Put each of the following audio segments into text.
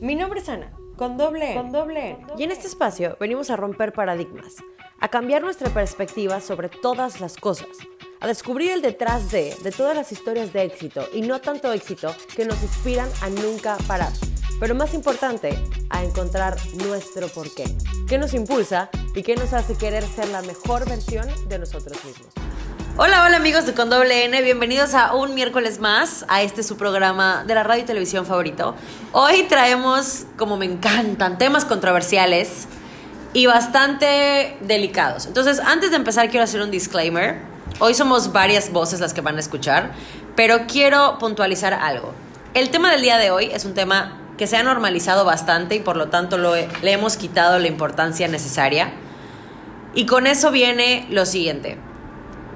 Mi nombre es Ana, con doble N. Con doble N. Y en este espacio venimos a romper paradigmas, a cambiar nuestra perspectiva sobre todas las cosas, a descubrir el detrás de, de todas las historias de éxito y no tanto éxito que nos inspiran a nunca parar. Pero más importante, a encontrar nuestro porqué. ¿Qué nos impulsa y qué nos hace querer ser la mejor versión de nosotros mismos? Hola, hola amigos de Con Doble N, bienvenidos a un miércoles más a este su programa de la radio y televisión favorito. Hoy traemos, como me encantan, temas controversiales y bastante delicados. Entonces, antes de empezar quiero hacer un disclaimer. Hoy somos varias voces las que van a escuchar, pero quiero puntualizar algo. El tema del día de hoy es un tema que se ha normalizado bastante y por lo tanto lo le hemos quitado la importancia necesaria. Y con eso viene lo siguiente.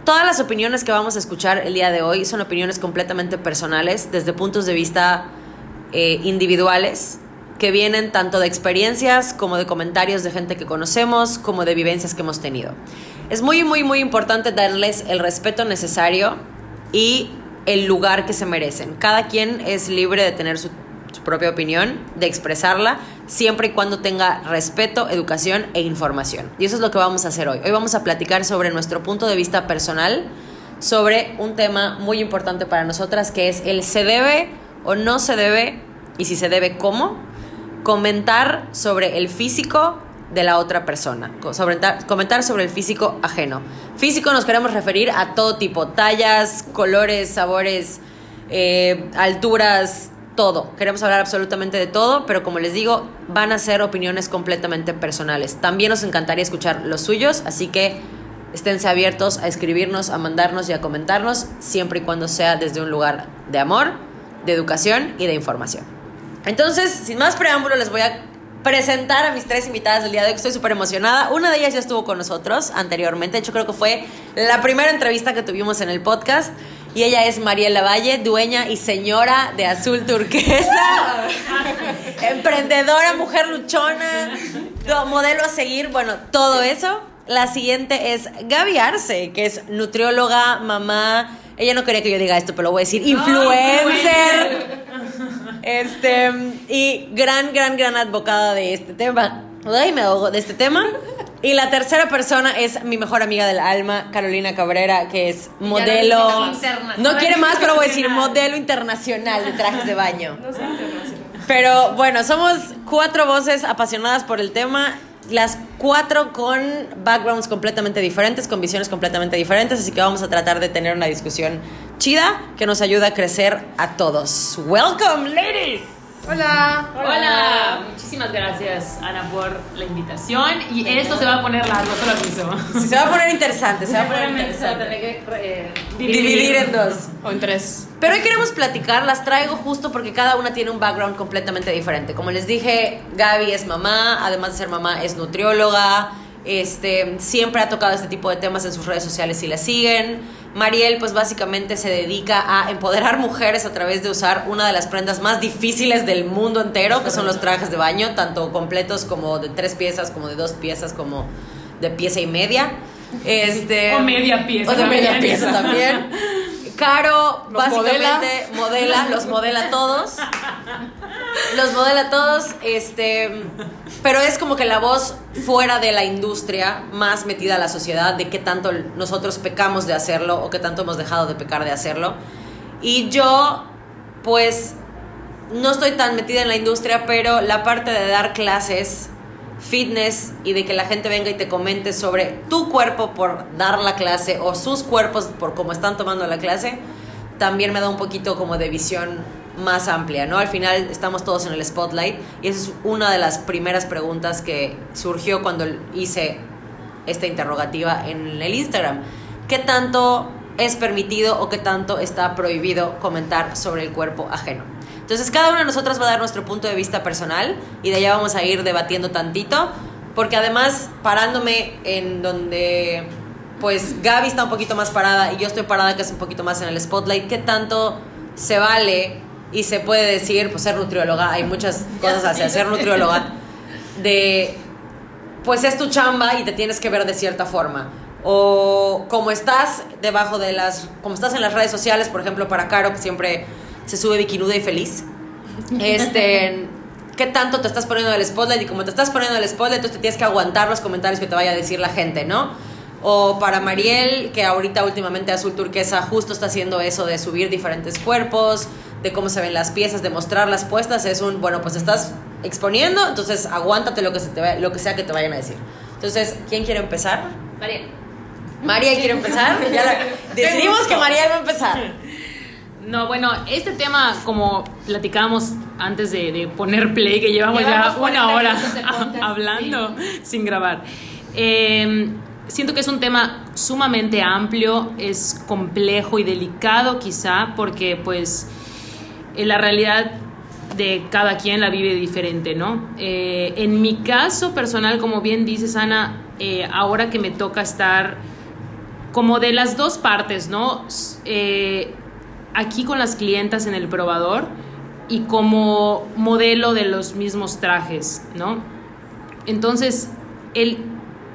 Todas las opiniones que vamos a escuchar el día de hoy son opiniones completamente personales, desde puntos de vista eh, individuales, que vienen tanto de experiencias como de comentarios de gente que conocemos, como de vivencias que hemos tenido. Es muy, muy, muy importante darles el respeto necesario y el lugar que se merecen. Cada quien es libre de tener su, su propia opinión, de expresarla, siempre y cuando tenga respeto, educación e información. Y eso es lo que vamos a hacer hoy. Hoy vamos a platicar sobre nuestro punto de vista personal, sobre un tema muy importante para nosotras, que es el se debe o no se debe, y si se debe, cómo, comentar sobre el físico de la otra persona, sobre, ta- comentar sobre el físico ajeno. Físico nos queremos referir a todo tipo, tallas, colores, sabores, eh, alturas, todo. Queremos hablar absolutamente de todo, pero como les digo, van a ser opiniones completamente personales. También nos encantaría escuchar los suyos, así que esténse abiertos a escribirnos, a mandarnos y a comentarnos, siempre y cuando sea desde un lugar de amor, de educación y de información. Entonces, sin más preámbulo, les voy a presentar a mis tres invitadas del día de hoy. Estoy súper emocionada. Una de ellas ya estuvo con nosotros anteriormente. De hecho, creo que fue la primera entrevista que tuvimos en el podcast. Y ella es Mariela Valle, dueña y señora de Azul Turquesa. Emprendedora, mujer luchona, modelo a seguir, bueno, todo eso. La siguiente es Gaby Arce, que es nutrióloga, mamá. Ella no quería que yo diga esto, pero lo voy a decir. Influencer. Este, y gran, gran, gran advocada de este tema. Ay, me ahogo de este tema. Y la tercera persona es mi mejor amiga del alma, Carolina Cabrera, que es modelo. No quiere más, pero voy a decir modelo internacional de trajes de baño. Pero bueno, somos cuatro voces apasionadas por el tema, las cuatro con backgrounds completamente diferentes, con visiones completamente diferentes, así que vamos a tratar de tener una discusión chida que nos ayuda a crecer a todos. Welcome, ladies. Hola. Hola, muchísimas gracias Ana por la invitación y esto se va a poner largo, te lo aviso. Si se va a poner interesante, se va a poner Seguramente se va a interesante. tener que eh, Dividir en dos. O en tres. Pero hoy queremos platicar, las traigo justo porque cada una tiene un background completamente diferente. Como les dije, Gaby es mamá, además de ser mamá es nutrióloga, este, siempre ha tocado este tipo de temas en sus redes sociales si la siguen. Mariel pues básicamente se dedica a empoderar mujeres a través de usar una de las prendas más difíciles del mundo entero, que son los trajes de baño, tanto completos como de tres piezas, como de dos piezas, como de pieza y media. Este, O media pieza O de media pieza también. Caro Los básicamente modela. los modela todos. Los modela todos, este, pero es como que la voz fuera de la industria, más metida a la sociedad, de qué tanto nosotros pecamos de hacerlo o qué tanto hemos dejado de pecar de hacerlo. Y yo, pues, no estoy tan metida en la industria, pero la parte de dar clases, fitness y de que la gente venga y te comente sobre tu cuerpo por dar la clase o sus cuerpos por cómo están tomando la clase, también me da un poquito como de visión más amplia, ¿no? Al final estamos todos en el spotlight y esa es una de las primeras preguntas que surgió cuando hice esta interrogativa en el Instagram. ¿Qué tanto es permitido o qué tanto está prohibido comentar sobre el cuerpo ajeno? Entonces cada una de nosotras va a dar nuestro punto de vista personal y de allá vamos a ir debatiendo tantito, porque además parándome en donde pues Gaby está un poquito más parada y yo estoy parada que es un poquito más en el spotlight, ¿qué tanto se vale y se puede decir, pues ser nutrióloga, hay muchas cosas hacia ser nutrióloga, de pues es tu chamba y te tienes que ver de cierta forma. O como estás debajo de las, como estás en las redes sociales, por ejemplo, para Caro, que siempre se sube bikinuda y feliz. Este, qué tanto te estás poniendo el spotlight y como te estás poniendo el spotlight, entonces te tienes que aguantar los comentarios que te vaya a decir la gente, ¿no? O para Mariel, que ahorita últimamente Azul Turquesa justo está haciendo eso de subir diferentes cuerpos, de cómo se ven las piezas, de mostrar las puestas, es un, bueno, pues estás exponiendo, entonces aguántate lo que, se te lo que sea que te vayan a decir. Entonces, ¿quién quiere empezar? Mariel. Mariel quiere empezar. Ya la- decidimos que Mariel va a empezar. No, bueno, este tema, como platicábamos antes de, de poner play, que llevamos, Llevamos ya una 40 hora hablando sin grabar. Eh, siento que es un tema sumamente amplio, es complejo y delicado quizá, porque pues en la realidad de cada quien la vive diferente, ¿no? Eh, en mi caso personal, como bien dices, Ana, eh, ahora que me toca estar como de las dos partes, ¿no? Eh, aquí con las clientas en el probador y como modelo de los mismos trajes, ¿no? Entonces, el,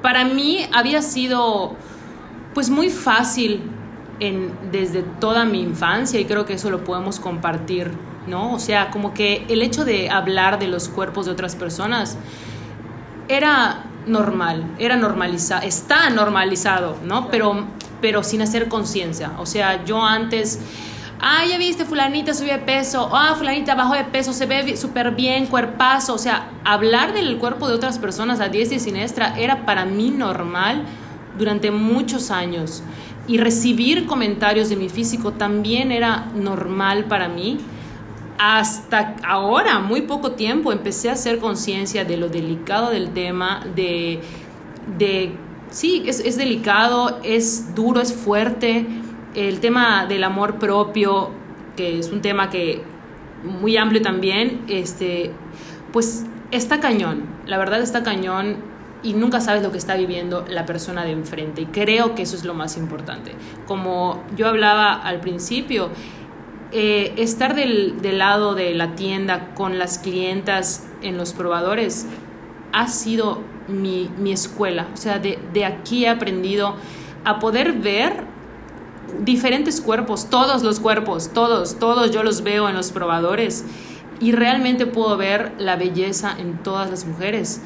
para mí había sido pues muy fácil en, desde toda mi infancia y creo que eso lo podemos compartir, ¿no? O sea, como que el hecho de hablar de los cuerpos de otras personas era normal, era normalizado, está normalizado, ¿no? Pero, pero sin hacer conciencia. O sea, yo antes, ah, ya viste, fulanita subió de peso, ah, fulanita bajó de peso, se ve súper bien, cuerpazo. O sea, hablar del cuerpo de otras personas a diestra y siniestra era para mí normal durante muchos años. Y recibir comentarios de mi físico también era normal para mí hasta ahora, muy poco tiempo, empecé a hacer conciencia de lo delicado del tema, de, de sí, es delicado, es duro, es fuerte. El tema del amor propio, que es un tema que muy amplio también, este, pues está cañón, la verdad está cañón y nunca sabes lo que está viviendo la persona de enfrente y creo que eso es lo más importante. Como yo hablaba al principio, eh, estar del, del lado de la tienda con las clientas en los probadores ha sido mi, mi escuela. O sea, de, de aquí he aprendido a poder ver diferentes cuerpos, todos los cuerpos, todos, todos yo los veo en los probadores y realmente puedo ver la belleza en todas las mujeres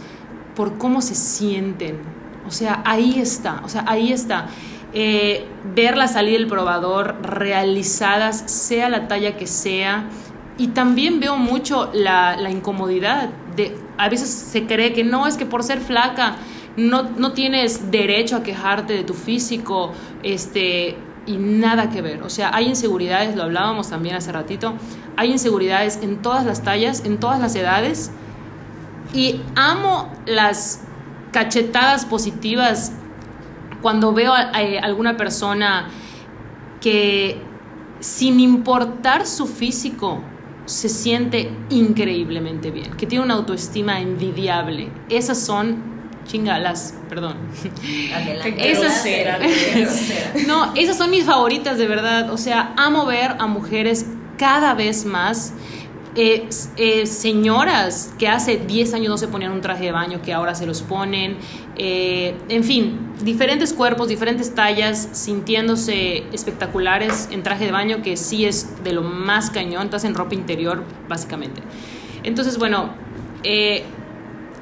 por cómo se sienten. O sea, ahí está, o sea, ahí está. Eh, verlas salir del probador realizadas, sea la talla que sea. Y también veo mucho la, la incomodidad. De, a veces se cree que no, es que por ser flaca no, no tienes derecho a quejarte de tu físico, este, y nada que ver. O sea, hay inseguridades, lo hablábamos también hace ratito, hay inseguridades en todas las tallas, en todas las edades, y amo las cachetadas positivas cuando veo a, a alguna persona que sin importar su físico se siente increíblemente bien, que tiene una autoestima envidiable. Esas son chingalas, perdón. Esas, no, esas son mis favoritas de verdad. O sea, amo ver a mujeres cada vez más. eh, eh, señoras que hace 10 años no se ponían un traje de baño, que ahora se los ponen. eh, en fin, diferentes cuerpos, diferentes tallas, sintiéndose espectaculares en traje de baño, que sí es de lo más cañón. Estás en ropa interior, básicamente. Entonces, bueno, eh,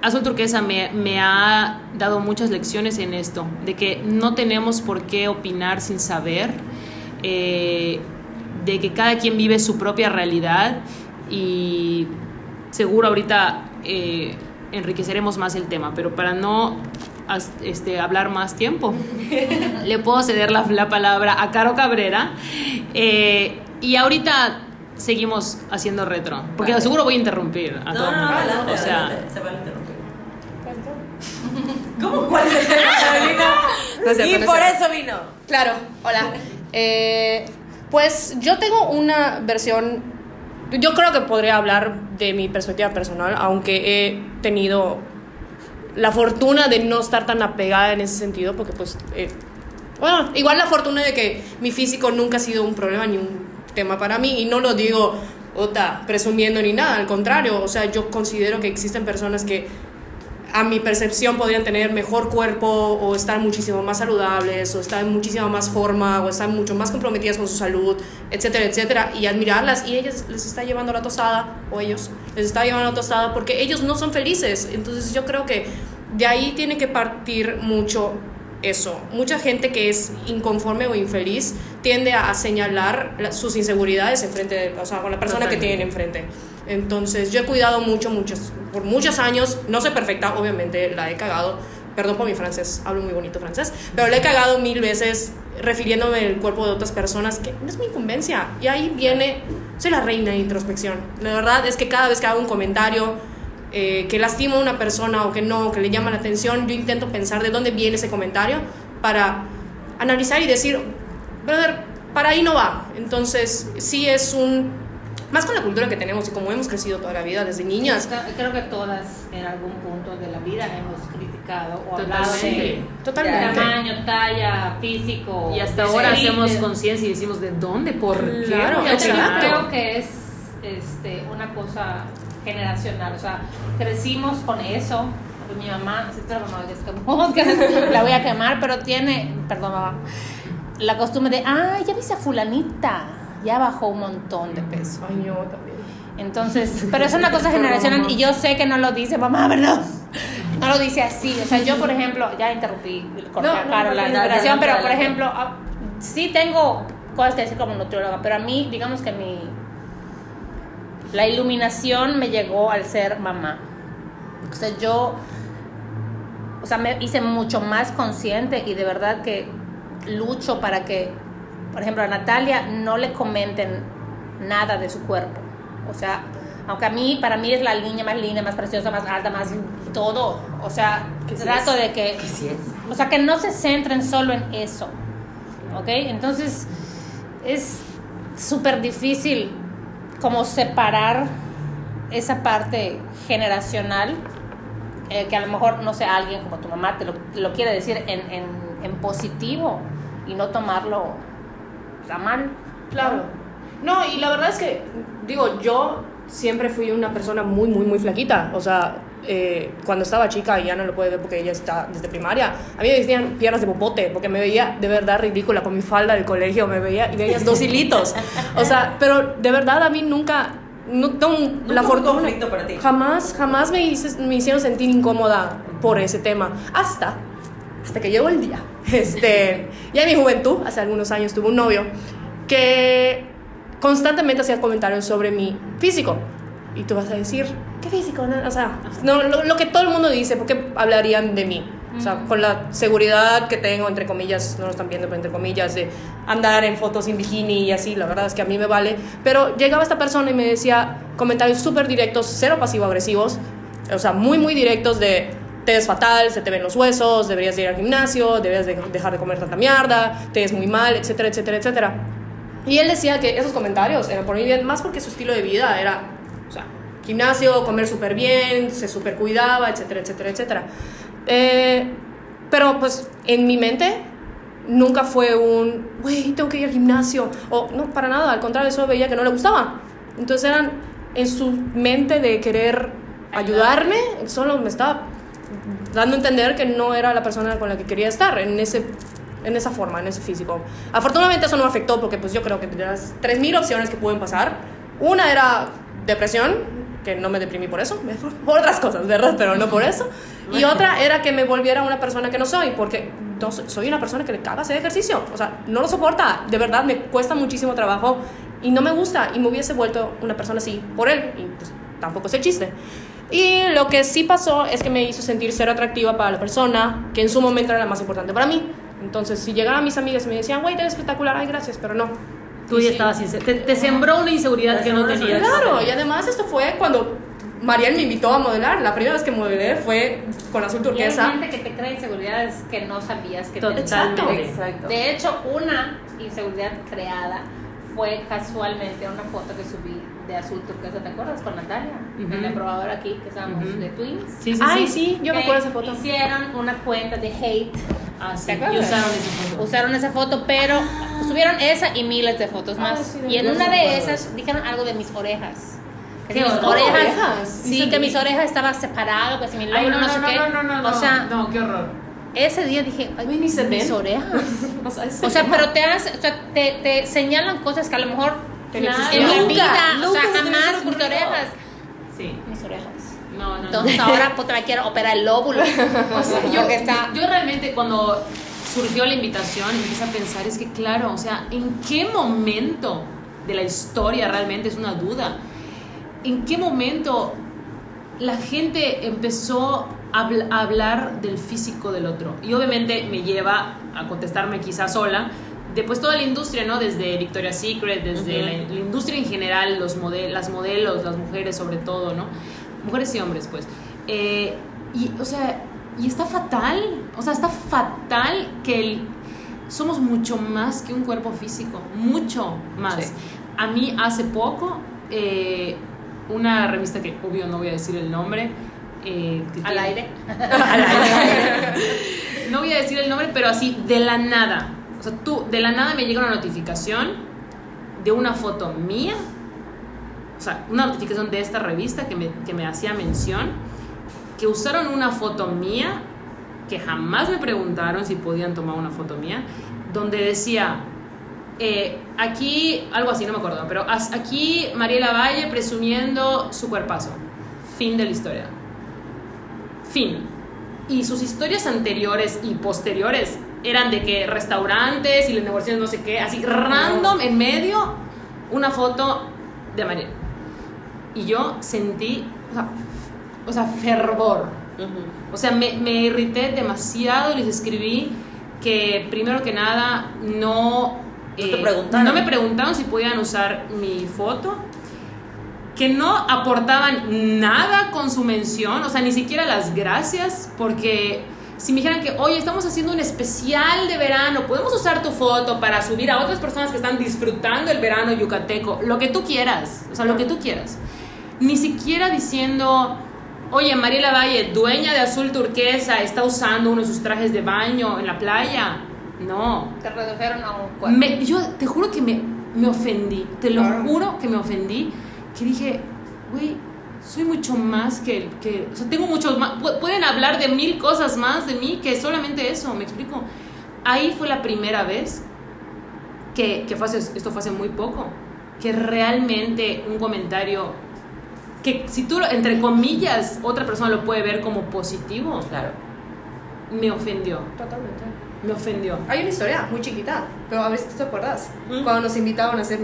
Azul Turquesa me, me, ha dado muchas lecciones en esto, de que no tenemos por qué opinar sin saber, eh, de que cada quien vive su propia realidad y seguro ahorita eh, enriqueceremos más el tema, pero para no este, hablar más tiempo, le puedo ceder la, la, palabra a Caro Cabrera eh, y ahorita seguimos haciendo retro, porque vale. seguro voy a interrumpir a no, todo el mundo. No, o sea, se vale interrumpir. ¿Cómo? ¿Cuál es el tema, no sé, Y por sé. eso vino. Claro, hola. Eh, pues yo tengo una versión, yo creo que podría hablar de mi perspectiva personal, aunque he tenido la fortuna de no estar tan apegada en ese sentido, porque pues, eh, bueno, igual la fortuna de que mi físico nunca ha sido un problema ni un tema para mí, y no lo digo ota, presumiendo ni nada, al contrario, o sea, yo considero que existen personas que a mi percepción podrían tener mejor cuerpo o estar muchísimo más saludables o estar en muchísima más forma o estar mucho más comprometidas con su salud, etcétera, etcétera, y admirarlas y ellas les está llevando la tostada o ellos les está llevando la tostada porque ellos no son felices. Entonces yo creo que de ahí tiene que partir mucho eso. Mucha gente que es inconforme o infeliz tiende a señalar sus inseguridades enfrente de, o sea, con la persona que tienen enfrente. Entonces, yo he cuidado mucho, muchos, por muchos años, no soy perfecta, obviamente, la he cagado, perdón por mi francés, hablo muy bonito francés, pero le he cagado mil veces refiriéndome el cuerpo de otras personas, que no es mi incumbencia. Y ahí viene, soy la reina de introspección. La verdad es que cada vez que hago un comentario eh, que lastima a una persona o que no, que le llama la atención, yo intento pensar de dónde viene ese comentario para analizar y decir, brother, para ahí no va. Entonces, sí es un más con la cultura que tenemos y como hemos crecido toda la vida desde niñas. Creo que todas en algún punto de la vida hemos criticado o hablado de, totalmente. tamaño, talla, físico. Y hasta ahora hacemos conciencia y decimos de dónde, por qué. Claro, yo creo que es este, una cosa generacional, o sea, crecimos con eso. Mi mamá, la voy a quemar, pero tiene, perdón, mamá, la costumbre de, ah, ya viste a fulanita ya bajó un montón de peso. Ay, yo también. Entonces, pero es una cosa generacional y yo sé que no lo dice mamá, ¿verdad? No lo dice así. O sea, yo, por ejemplo, ya interrumpí, corté no, a la inspiración, pero por ejemplo, ah, sí tengo cosas que decir como nutrióloga, pero a mí, digamos que mi. La iluminación me llegó al ser mamá. O sea, yo. O sea, me hice mucho más consciente y de verdad que lucho para que por ejemplo, a Natalia no le comenten nada de su cuerpo. O sea, aunque a mí, para mí es la niña más linda, más preciosa, más alta, más todo. O sea, trato de que... O sea, que no se centren solo en eso. ¿Ok? Entonces, es súper difícil como separar esa parte generacional, eh, que a lo mejor, no sé, alguien como tu mamá te lo, quiere decir en, en, en positivo y no tomarlo está mal. Claro. No, y la verdad es que, digo, yo siempre fui una persona muy, muy, muy flaquita. O sea, eh, cuando estaba chica, y ya no lo puede ver porque ella está desde primaria, a mí me decían piernas de popote, porque me veía de verdad ridícula con mi falda del colegio, me veía y veías dos hilitos. O sea, pero de verdad a mí nunca, no tengo la fortuna. para ti. Jamás, jamás me, me hicieron sentir incómoda por ese tema. Hasta hasta que llegó el día. Este, ya en mi juventud, hace algunos años, tuve un novio que constantemente hacía comentarios sobre mi físico. Y tú vas a decir, ¿qué físico? O sea, no, lo, que todo el mundo dice, ¿por qué hablarían de mí? O sea, con la seguridad que tengo, entre comillas, no lo están viendo, pero entre comillas, de andar en fotos sin bikini y así, la verdad es que a mí me vale. Pero llegaba esta persona y me decía comentarios súper directos, cero pasivo-agresivos, o sea, muy, muy directos de, te ves fatal, se te ven los huesos, deberías ir al gimnasio, deberías dejar de comer tanta mierda, te ves muy mal, etcétera, etcétera, etcétera. Y él decía que esos comentarios eran por mí bien, más porque su estilo de vida era, o sea, gimnasio, comer súper bien, se súper cuidaba, etcétera, etcétera, etcétera. Eh, pero pues en mi mente nunca fue un, güey, tengo que ir al gimnasio, o no, para nada, al contrario, eso veía que no le gustaba. Entonces eran en su mente de querer ayudarme, solo me estaba dando a entender que no era la persona con la que quería estar en ese en esa forma, en ese físico. Afortunadamente eso no me afectó porque pues yo creo que de las 3.000 opciones que pueden pasar, una era depresión, que no me deprimí por eso, por otras cosas, ¿verdad? Pero no por eso. Y otra era que me volviera una persona que no soy, porque no, soy una persona que le caga hacer ejercicio. O sea, no lo soporta. De verdad, me cuesta muchísimo trabajo y no me gusta. Y me hubiese vuelto una persona así por él. Y pues tampoco es el chiste. Y lo que sí pasó es que me hizo sentir ser atractiva para la persona, que en su momento era la más importante para mí. Entonces, si llegaban mis amigas y me decían, güey, te ves espectacular, ay, gracias, pero no. Tú ya estabas te, te, sembró una inseguridad que no tenías. Claro, y además esto fue cuando Mariel me invitó a modelar. La primera vez que modelé fue con azul turquesa. Y hay gente que te crea inseguridades que no sabías que Totalmente. Exacto. De hecho, una inseguridad creada fue casualmente una foto que subí de azul turquesa, ¿te acuerdas? Con Natalia, en el probador aquí, que estábamos de Twins. Sí, sí, Ay, sí, yo me acuerdo de esa foto. Hicieron una cuenta de hate. Ah, sí. ¿Te acuerdas? usaron esa foto. Usaron esa foto, pero subieron esa y miles de fotos ah, más. y en una de esas dijeron algo de mis orejas Que ¿Qué mis orejas, orejas? sí, que mis orejas estaban separadas, que si mi Ay, lóbulo no, no, no, sé no, qué. no, no, no, o sea, no, qué horror. ese día dije, ay, ni se mis ven. orejas. O sea, pero te hace, o sea, te, te señalan cosas que a lo mejor Claro. en Nunca, vida, o nunca sea, se te hubiese jamás mis orejas. Sí. Mis orejas. No, no, no. Entonces ahora puta me quiero operar el lóbulo. O sea, yo, está. yo realmente cuando surgió la invitación empecé a pensar, es que claro, o sea, ¿en qué momento de la historia realmente es una duda? ¿En qué momento la gente empezó a, habl- a hablar del físico del otro? Y obviamente me lleva a contestarme quizás sola, de pues toda la industria, ¿no? Desde Victoria's Secret, desde la, la industria en general, los mode- las modelos, las mujeres sobre todo, ¿no? Mujeres y hombres, pues. Eh, y, o sea, y está fatal, o sea, está fatal que el- somos mucho más que un cuerpo físico, mucho más. Sí. A mí hace poco, eh, una revista que obvio no voy a decir el nombre, eh, aire. al aire. No voy a decir el nombre, pero así, de la nada. O sea, tú, de la nada me llega una notificación de una foto mía. O sea, una notificación de esta revista que me, que me hacía mención. Que usaron una foto mía, que jamás me preguntaron si podían tomar una foto mía, donde decía, eh, aquí, algo así, no me acuerdo, pero aquí Mariela Valle presumiendo su cuerpazo. Fin de la historia. Fin. Y sus historias anteriores y posteriores eran de que restaurantes y las negociaciones no sé qué, así random en medio, una foto de Mariela. Y yo sentí, o sea, o sea, fervor. O sea, me, me irrité demasiado y les escribí que primero que nada no, No te eh, preguntaron. no me preguntaron si podían usar mi foto, que no aportaban nada con su mención, o sea, ni siquiera las gracias, porque si me dijeran que, oye, estamos haciendo un especial de verano, podemos usar tu foto para subir a otras personas que están disfrutando el verano yucateco, lo que tú quieras, o sea, lo que tú quieras. Ni siquiera diciendo, oye, Mariela Valle, dueña de azul turquesa, está usando uno de sus trajes de baño en la playa. No, Te redujeron a un cuerpo. me- yo te juro que me, me ofendí, te lo juro que me ofendí, que dije, güey, soy mucho más que, que o sea, tengo muchos más, pu- pueden hablar de mil cosas más de mí que solamente eso, me explico. Ahí fue la primera vez que, que fue hace- esto fue hace muy poco, que realmente un comentario que si tú, entre comillas, otra persona lo puede ver como positivo, Claro. me ofendió, Totalmente. me ofendió. Hay una historia muy chiquita, pero a ver si tú te acuerdas. ¿Mm? Cuando nos invitaban a hacer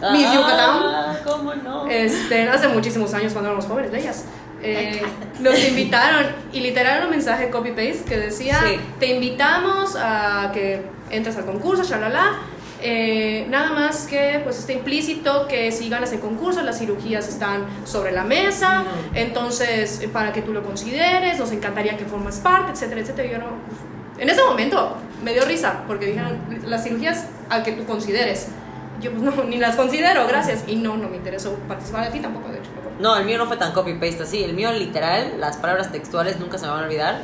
Misses. Miss Yucatán. Ah, ¿Cómo no? Este, hace muchísimos años cuando éramos jóvenes, bellas. Eh, nos invitaron y literal era un mensaje copy-paste que decía, Sí. te invitamos a que entres al concurso, shalala. Eh, nada más que pues está implícito que si ganas el concurso las cirugías están sobre la mesa, entonces eh, para que tú lo consideres, nos encantaría que formas parte, etcétera, etcétera. Yo no, en ese momento me dio risa porque dijeron las cirugías al que tú consideres. Yo pues no, ni las considero, gracias. Y no, no me interesó participar de ti tampoco, de hecho. No, el mío no fue tan copy-paste así. El mío, literal, las palabras textuales nunca se me van a olvidar.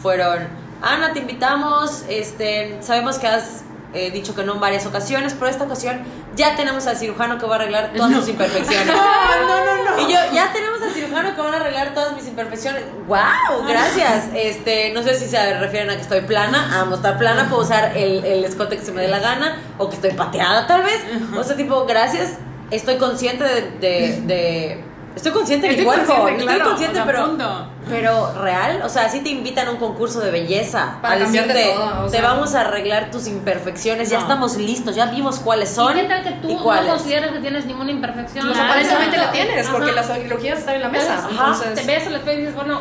Fueron: Ana, te invitamos. Este, sabemos que has eh, dicho que no en varias ocasiones, pero esta ocasión ya tenemos al cirujano que va a arreglar todas tus imperfecciones. no, no, no. Y yo, ya tenemos al cirujano que van a arreglar todas mis imperfecciones. ¡Wow! Gracias. Este, no sé si se refieren a que estoy plana. Amo estar plana, puedo usar el, el escote que se me dé la gana. O que estoy pateada, tal vez. O sea, tipo, gracias. Estoy consciente de. de- de- estoy consciente de mi cuerpo. consciente, estoy consciente, o sea, pero. punto. Pero real, o sea, si te invitan a un concurso de belleza Para a decirte, todo, o te sea. vamos a arreglar tus imperfecciones, ya estamos listos, ya vimos cuáles son. ¿Y qué tal que tú no consideras que tienes ninguna imperfección? O sea, Claro. aparentemente la tienes, Ajá. porque las cirugías están en la mesa. Entonces, Entonces, te ves al espejo y dices, bueno,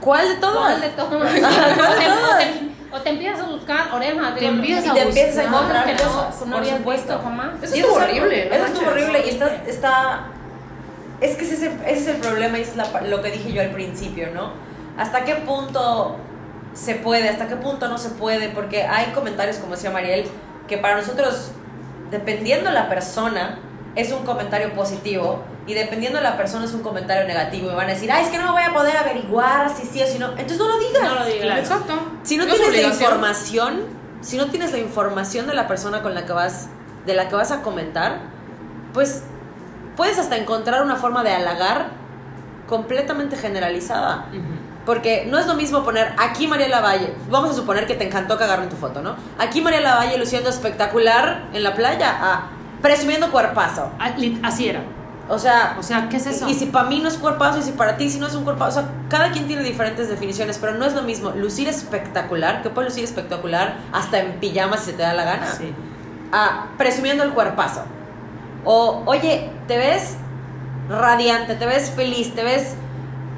¿Cuál de todas? ¿cuál de todas? o, ¿Cuál de te, o todas? te- o te empiezas a buscar orejas. Te empiezas Y a te empiezas a buscar, encontrar que no- habías visto jamás. Eso es- horrible, no Eso estuvo manches. horrible y está, está... Es que ese es el, ese es el problema y es la lo que dije yo al principio, ¿no? ¿Hasta qué punto se puede? ¿Hasta qué punto no se puede? Porque hay comentarios, como decía Mariel, que para nosotros, dependiendo la persona, es un comentario positivo y dependiendo la persona es un comentario negativo. Me van a decir, ay, es que no me voy a poder averiguar si sí o si no. Entonces no lo digas. No lo digas. Exacto. Si no es tienes la información, si no tienes la información de la persona con la que vas, de la que vas a comentar, pues puedes hasta encontrar una forma de halagar completamente generalizada. Porque no es lo mismo poner aquí María Lavalle, vamos a suponer que te encantó cagarme en tu foto, ¿no? Aquí María Lavalle luciendo espectacular en la playa, a presumiendo cuerpazo. Ah, Así era. O sea, O sea, ¿qué es eso? y si para mí no es cuerpazo y si para ti si no es un cuerpazo, o sea, cada quien tiene diferentes definiciones, pero no es lo mismo lucir espectacular, que puede lucir espectacular hasta en pijamas si se te da la gana, Sí. a presumiendo el cuerpazo. O, oye, te ves radiante, te ves feliz, te ves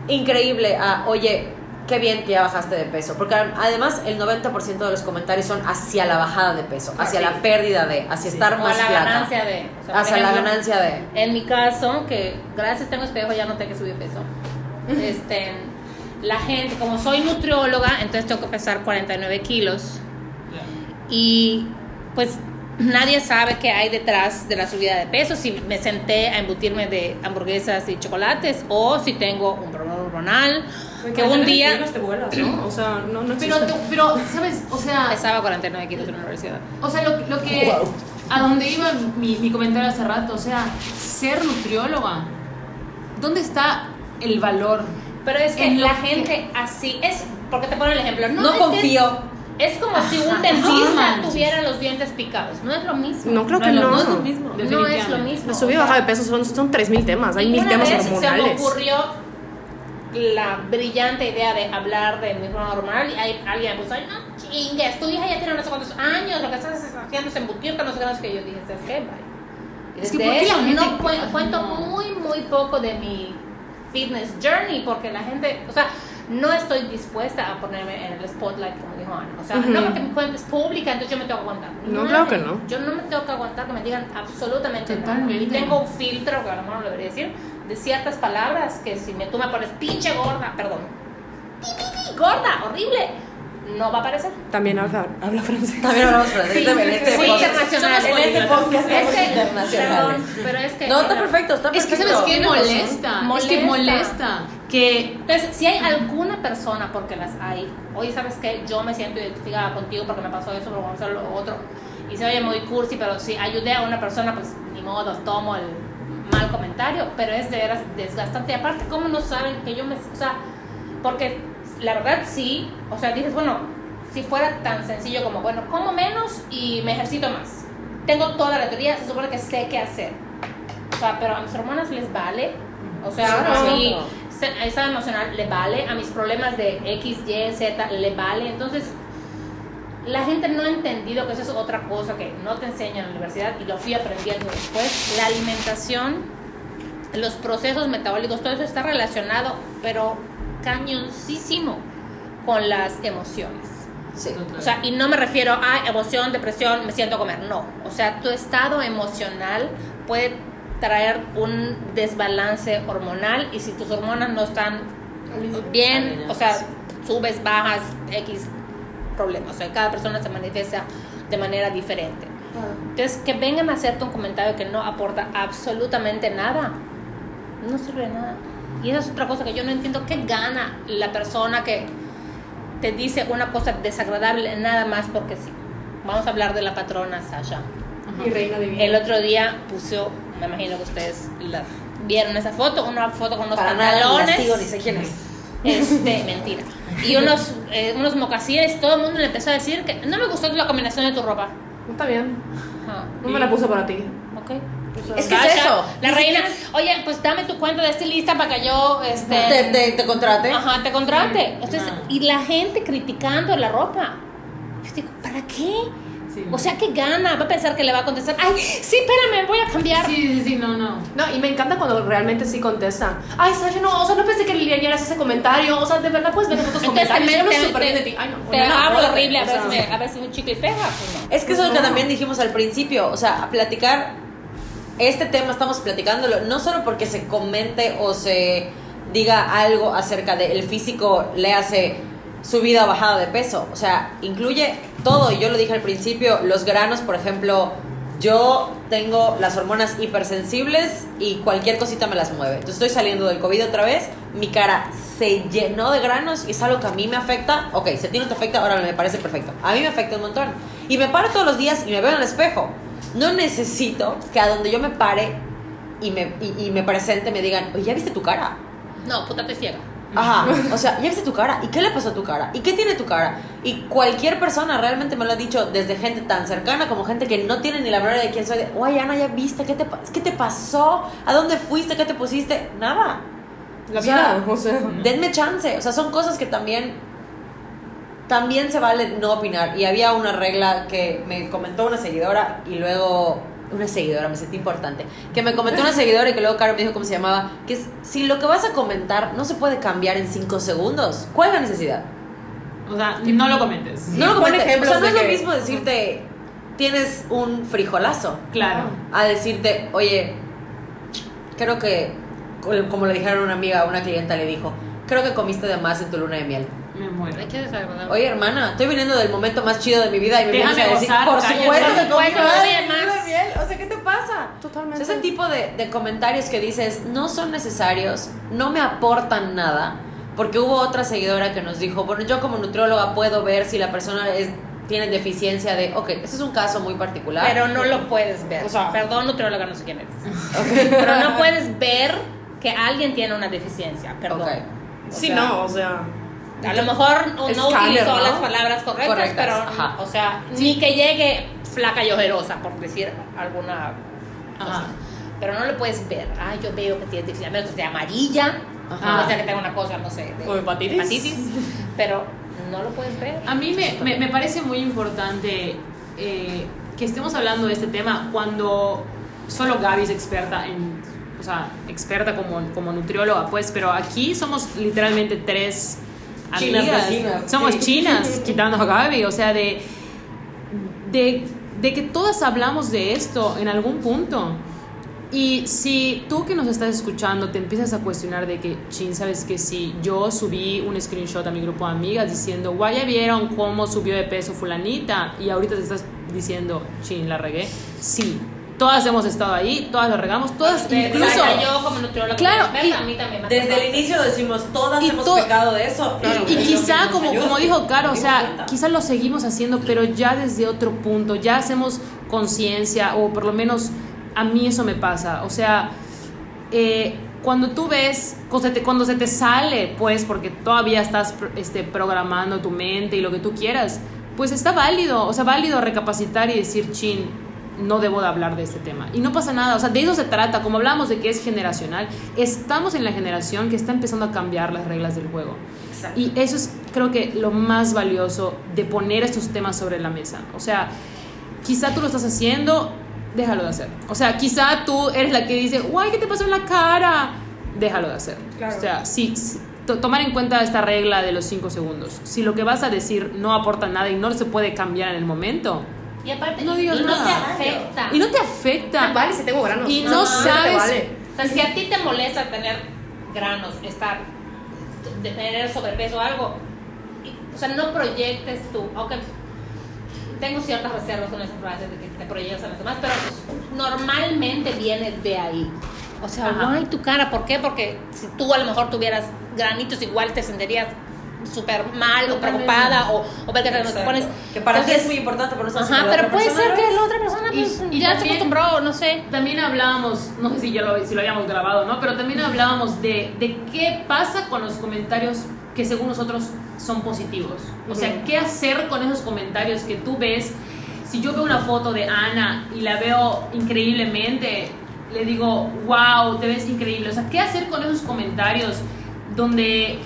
increíble. A, oye, qué bien que ya bajaste de peso. Porque además el 90% de los comentarios son hacia la bajada de peso, hacia sí. la pérdida de, hacia estar O más la flaca. ganancia de. o sea, hacia la ganancia de. En mi caso, que gracias tengo espejo, ya noté que subí peso. Este, la gente, como soy nutrióloga, entonces tengo que pesar 49 kilos. Y pues nadie sabe qué hay detrás de la subida de peso, si me senté a embutirme de hamburguesas y chocolates o si tengo un problema hormonal, que un día te vuelas, ¿no? O sea, no, no Pero, tú- pero, ¿sabes? O sea, pesaba 49 kilos en la universidad. o sea lo, lo que... A donde iba mi, mi comentario hace rato, o sea, ser nutrióloga, ¿dónde está el valor? Pero es que En la que- gente así es, porque te ponen el ejemplo, no, No, es que confío. Es como si un dentista No tuviera los dientes picados. No es lo mismo. No, creo que No, no. no, No es lo mismo. No es lo mismo. La subida y baja de peso son, son 3.000 temas. Hay mil temas vez Se me hormonales. ocurrió la brillante idea de hablar de mi hormona hormonal y ahí alguien me puso, no chingues, tu hija ya tiene no sé cuántos años, lo que estás haciendo es embutir con los granos que yo dije, ¿sabes qué? Bye. Es que desde ¿por qué la eso gente- no cu- cuento No. muy, muy poco de mi fitness journey porque la gente, o sea, no estoy dispuesta a ponerme en el spotlight como dijo Ana. O sea, no porque mi cuenta es pública, entonces yo me tengo que aguantar. No, claro que no. Yo no me tengo que aguantar que me digan absolutamente nada. Y tengo un filtro, que a lo mejor no lo debería decir, de ciertas palabras que si me, tú me pones pinche gorda, perdón, pi, pi, pi, gorda, horrible, no va a aparecer. También habla, habla francés. También hablamos francés Sí, en este sí, internacional. En este podcast Es que, internacionales. perdón, pero es que... No, está perfecto, está Es que, perfecto. ¿sabes qué? Razón. Molesta. Es Molesta. que molesta. Que Entonces, si hay alguna persona, porque las hay, oye, ¿sabes qué? Yo me siento identificada contigo porque me pasó eso, pero vamos a hacer lo otro. Y se oye muy cursi, pero si ayudé a una persona, pues ni modo, tomo el mal comentario, pero es de veras desgastante. Y aparte, ¿cómo no saben que yo me... O sea, porque la verdad sí, o sea, dices, bueno, si fuera tan sencillo como, bueno, como menos y me ejercito más. Tengo toda la teoría, se supone que sé qué hacer. O sea, pero a mis hormonas les vale. O sea, a mi a estado emocional le vale, a mis problemas de X, Y, Z le vale. Entonces, la gente no ha entendido que eso es otra cosa que no te enseñan en la universidad y lo fui aprendiendo después. La alimentación, los procesos metabólicos, todo eso está relacionado, pero cañoncísimo con las emociones. Sí. O sea, y no me refiero a emoción, depresión, me siento a comer. No. O sea, tu estado emocional puede traer un desbalance hormonal y si tus hormonas no están bien, o sea, subes, bajas, X problemas. O sea, cada persona se manifiesta de manera diferente. Entonces, que vengan a hacerte un comentario que no aporta absolutamente nada, no sirve de nada. Y esa es otra cosa que yo no entiendo. ¿Qué gana la persona que te dice una cosa desagradable nada más porque sí? Vamos a hablar de la patrona Sasha. Mi reina divina. El otro día puso, me imagino que ustedes la vieron esa foto, una foto con unos Para nada, pantalones. sigo, ni sé quién es. Este, mentira. Y unos, eh, unos mocasines, todo el mundo le empezó a decir que no me gustó la combinación de tu ropa. Está bien. Ajá. No me la puse para ti. Ok. Es que es eso. La Ni reina, oye, pues dame tu cuenta de estilista para que yo, este... Te, te, te contrate. Ajá, te contrate. Entonces, Ajá. y la gente criticando la ropa. Yo digo, ¿para qué? Sí. O sea, ¿qué gana? Va a pensar que le va a contestar, ay, sí, espérame, voy a cambiar. Sí, sí, sí, no, no. No, y me encanta cuando realmente sí contestan. Ay, Sasha, no, o sea, no pensé que Liliana hace ese comentario. O sea, de verdad puedes ver otros Entonces comentarios. Súper bien de ti. Ay, no. te no, no, horrible, a si me- a ver si un chicle pega. Pues no. Es que eso es lo que también dijimos al principio, o sea, a platicar este tema estamos platicándolo no solo porque se comente o se diga algo acerca del físico, le hace subida o bajada de peso, o sea, incluye todo, y yo lo dije al principio, los granos, por ejemplo, yo tengo las hormonas hipersensibles y cualquier cosita me las mueve. Entonces estoy saliendo del COVID otra vez, mi cara se llenó de granos y es algo que a mí me afecta. Ok, si a ti no te afecta, ahora me parece perfecto. A mí me afecta un montón. Y me paro todos los días y me veo en el espejo. No necesito que a donde yo me pare y me, y, y me presente, me digan, oye, ¿ya viste tu cara? No, puta te ciega. Ajá, o sea, ¿ya viste tu cara? ¿Y qué le pasó a tu cara? ¿Y qué tiene tu cara? Y cualquier persona realmente me lo ha dicho, desde gente tan cercana como gente que no tiene ni la memoria de quién soy. De, Oye, Ana, ¿ya viste? ¿Qué te, ¿Qué te pasó? ¿A dónde fuiste? ¿Qué te pusiste? Nada. La O sea, vida, o sea. Denme chance. O sea, son cosas que también. También se vale no opinar. Y había una regla que me comentó una seguidora y luego. Una seguidora, me sentí importante. Que me comentó una seguidora y que luego Caro me dijo cómo se llamaba. Que es, si lo que vas a comentar no se puede cambiar en cinco segundos, ¿cuál es la necesidad? O sea, no lo comentes. No lo comentes. O sea, no es lo que- mismo decirte. Tienes un frijolazo. Claro. A decirte, oye, creo que. Como le dijeron a una amiga, a una clienta le dijo, creo que comiste de más en tu luna de miel. Me muero. Hay que desagradable. Oye, hermana, estoy viniendo del momento más chido de mi vida y me Déjame vienes a decir, gozar, por cállate. supuesto Por que supuesto, más de mi más. de miel. O sea, ¿qué te pasa? Totalmente. O sea, ese tipo de, de comentarios que dices no son necesarios, no me aportan nada, porque hubo otra seguidora que nos dijo, bueno, yo como nutrióloga puedo ver si la persona es, tiene deficiencia de, ok, ese es un caso muy particular. Pero no lo puedes ver. O sea- Perdón, nutrióloga, no sé quién eres. Pero no puedes ver que alguien tiene una deficiencia. Perdón. Ok. O Sí, sea, no, o sea. A lo mejor no, no utilizó ¿no? las palabras correctas, Correctas, pero, ajá. o sea, ni que llegue flaca y ojerosa, por decir alguna cosa. Pero no le puedes ver. Ah, yo veo que tiene deficiencia, a menos que sea amarilla, Ajá. o sea, que tenga una cosa, no sé, de O hepatitis. pero no lo puedes ver. A mí me, me, me parece muy importante eh, que estemos hablando de este tema cuando solo Gaby es experta en, o sea, experta como, como nutrióloga, pues, pero aquí somos literalmente tres Chinas amigas. vecinas, somos sí. chinas, quitando a Gaby, o sea, de, de, de que todas hablamos de esto en algún punto. Y si tú que nos estás escuchando te empiezas a cuestionar de que, chin, sabes que si yo subí un screenshot a mi grupo de amigas diciendo, guay, ya vieron cómo subió de peso fulanita y ahorita te estás diciendo, chin, la regué. Sí, todas hemos estado ahí, todas lo regamos, todas incluso... Exacto, yo como nutrióloga, Claro, experta, y a mí también me ha Desde pasado. el inicio decimos, todas Y hemos to- pecado de eso. Y- quizá, como, ayuda como dijo Caro, o sea, quizás lo seguimos haciendo, pero ya desde otro punto, ya hacemos conciencia, o por lo menos a mí eso me pasa. O sea, eh, cuando tú ves, cuando se, te, cuando se te sale, pues, porque todavía estás este, programando tu mente y lo que tú quieras, pues está válido, o sea, válido recapacitar y decir, chin, no debo de hablar de este tema. Y no pasa nada, o sea, de eso se trata, como hablamos de que es generacional, estamos en la generación que está empezando a cambiar las reglas del juego. Exacto. Y eso es, creo que, lo más valioso de poner estos temas sobre la mesa. O sea, quizá tú lo estás haciendo, déjalo de hacer. O sea, quizá tú eres la que dice, guay, ¿qué te pasó en la cara? Déjalo de hacer. Claro. O sea, sí, sí, to- tomar en cuenta esta regla de los cinco segundos. Si lo que vas a decir no aporta nada y no se puede cambiar en el momento, Y aparte, No digas y no nada. te afecta. y no te afecta. Vale, si tengo granos. Y no No, sabes- vale. O sea, si a ti te molesta tener granos, estar, de tener sobrepeso o algo, y- o sea, no proyectes tú, aunque tengo ciertas reservas con esas frases de que te proyectas a los demás, pero normalmente viene de ahí. O sea, Ajá. guay tu cara, ¿por qué? Porque si tú a lo mejor tuvieras granitos, igual te sentirías súper mal o preocupada o, o ver que te pones... Que para ti es muy importante, pero no sabes Ajá, pero otra puede ser que la otra persona Y- pues, y ya se también- acostumbró, no sé. También hablábamos, no sé si ya lo, si lo habíamos grabado, ¿no? Pero también hablábamos de, de qué pasa con los comentarios que según nosotros son positivos. O sea, qué hacer con esos comentarios que tú ves. Si yo veo una foto de Ana y la veo increíblemente, le digo, wow, te ves increíble. O sea, qué hacer con esos comentarios donde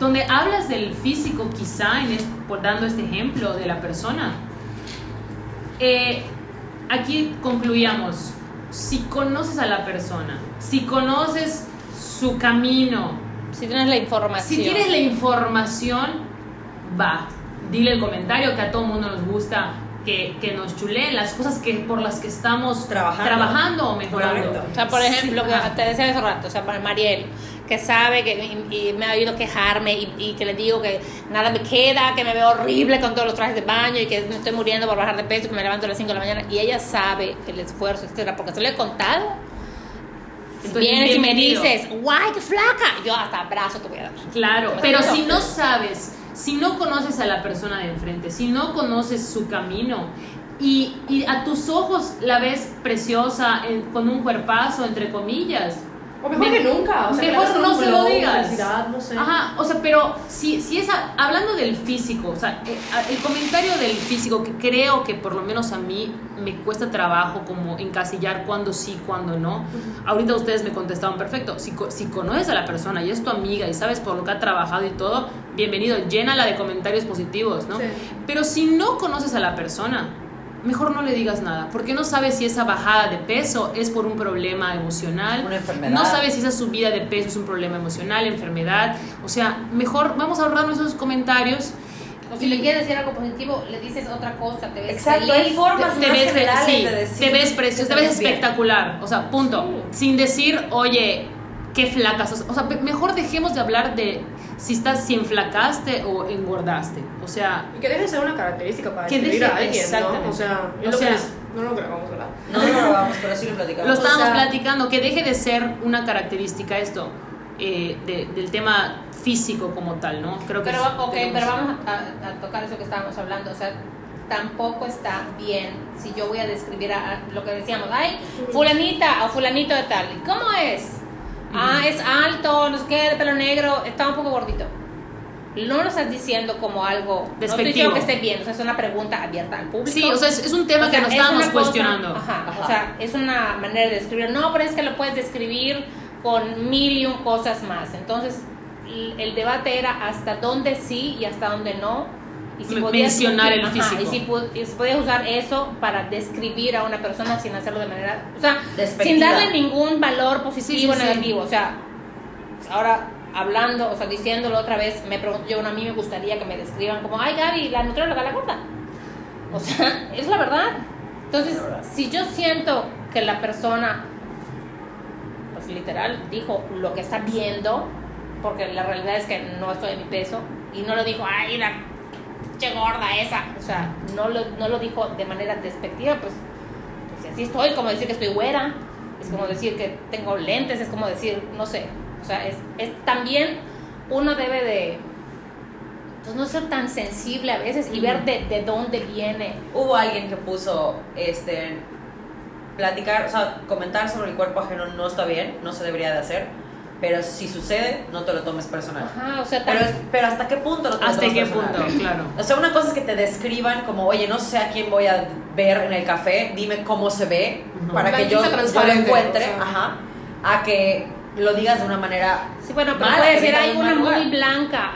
donde hablas del físico quizá, en es- por dando este ejemplo de la persona. Eh, aquí concluíamos, si conoces a la persona, si conoces su camino, Si tienes la información. si tienes la información, va, dile el comentario que a todo mundo nos gusta, que, que nos chuleen las cosas que, por las que estamos Trabajando. trabajando o mejorando. Correcto. O sea, por Sí, ejemplo, que te decía hace rato, o sea, para Mariel, que sabe que y, y me ha oído quejarme y, y que le digo que nada me queda, que me veo horrible con todos los trajes de baño y que me estoy muriendo por bajar de peso, que me levanto a las 5 de la mañana y ella sabe el esfuerzo, etcétera, porque se lo he contado. Entonces, Vienes y me dices, guay, qué flaca. Yo hasta abrazo te voy a dar. Claro, pero si no sabes, si no conoces a la persona de enfrente, si no conoces su camino, y, y a tus ojos la ves preciosa, en- con un cuerpazo, entre comillas. O mejor Me- que nunca. O sea, que mejor no se lo digas. no sé. Ajá, o sea, pero si, si esa, hablando del físico, o sea, eh, el comentario del físico, que creo que por lo menos a mí me cuesta trabajo como encasillar cuándo sí, cuándo no. Ahorita ustedes me contestaron perfecto. Si, si conoces a la persona y es tu amiga y sabes por lo que ha trabajado y todo, bienvenido, llénala de comentarios positivos, ¿no? Sí. Pero si no conoces a la persona, mejor no le digas nada, porque no sabes si esa bajada de peso es por un problema emocional, Una enfermedad. no sabes si esa subida de peso es un problema emocional, enfermedad, o sea, mejor vamos a ahorrarnos esos comentarios. O si le quieres decir algo positivo, le dices otra cosa, te ves Exacto, hay formas Te más ves, sí, de decir te ves precioso, te te ves bien. espectacular, o sea, punto. Sin decir, oye, qué flacas, sos". o sea, mejor dejemos de hablar de si estás, si enflacaste o engordaste, o sea, Y que deje de ser una característica para describir a alguien, exactamente. ¿no? O sea, es O sea- les- no lo grabamos, ¿verdad? No, no lo vamos, pero sí lo platicamos. Lo estábamos sea- platicando, que deje de ser una característica esto, eh, de- del tema físico como tal, ¿no? Creo que Pero, es- ok, tenemos- pero vamos a, a tocar eso que estábamos hablando. O sea, tampoco está bien si yo voy a describir a, a lo que decíamos. Ay, fulanita o fulanito de tal. ¿Y ¿Cómo es? Ah, es alto, no sé qué, de pelo negro, está un poco gordito. No lo estás diciendo como algo No estoy Despectivo. diciendo que esté bien, o sea, es una pregunta abierta al público. Sí, o sea, es, es un tema O sea, que nos es estábamos cuestionando. ajá, Ajá. O sea, es una manera de describir. No, pero es que lo puedes describir con mil y un cosas más. Entonces, el debate era hasta dónde sí y hasta dónde no. Y podías- mencionar el ajá, físico. Y si, si podías usar eso para describir a una persona sin hacerlo de manera. O sea, Despectiva. sin darle ningún valor positivo o Sí, sí, sí. negativo. O sea, ahora hablando, o sea, diciéndolo otra vez, me pregunto yo, bueno, a mí me gustaría que me describan como, ay, Gaby, la nutrióloga, la gorda. O sea, es la verdad. Entonces, La verdad. si yo siento que la persona, pues literal, dijo lo que está viendo, porque la realidad es que no estoy en mi peso, y no lo dijo, ay, la che gorda esa. O sea, no lo, no lo dijo de manera despectiva, pues, pues así estoy, como decir que estoy güera, es como decir que tengo lentes, es como decir, no sé. O sea, es, es también uno debe de pues, no ser tan sensible a veces y ver de, de dónde viene. Hubo alguien que puso, este, platicar, o sea, comentar sobre el cuerpo ajeno no está bien, no se debería de hacer, pero si sucede, no te lo tomes personal. Ajá, o sea, Pero, pero ¿hasta qué punto lo tomas ¿Hasta qué personal? punto? Claro. O sea, una cosa es que te describan como, oye, no sé a quién voy a ver en el café, dime cómo se ve para que yo, lo encuentre, o sea. ajá, a que lo digas de una manera Sí, bueno, pero mala, puede decir, hay un una mal lugar". muy blanca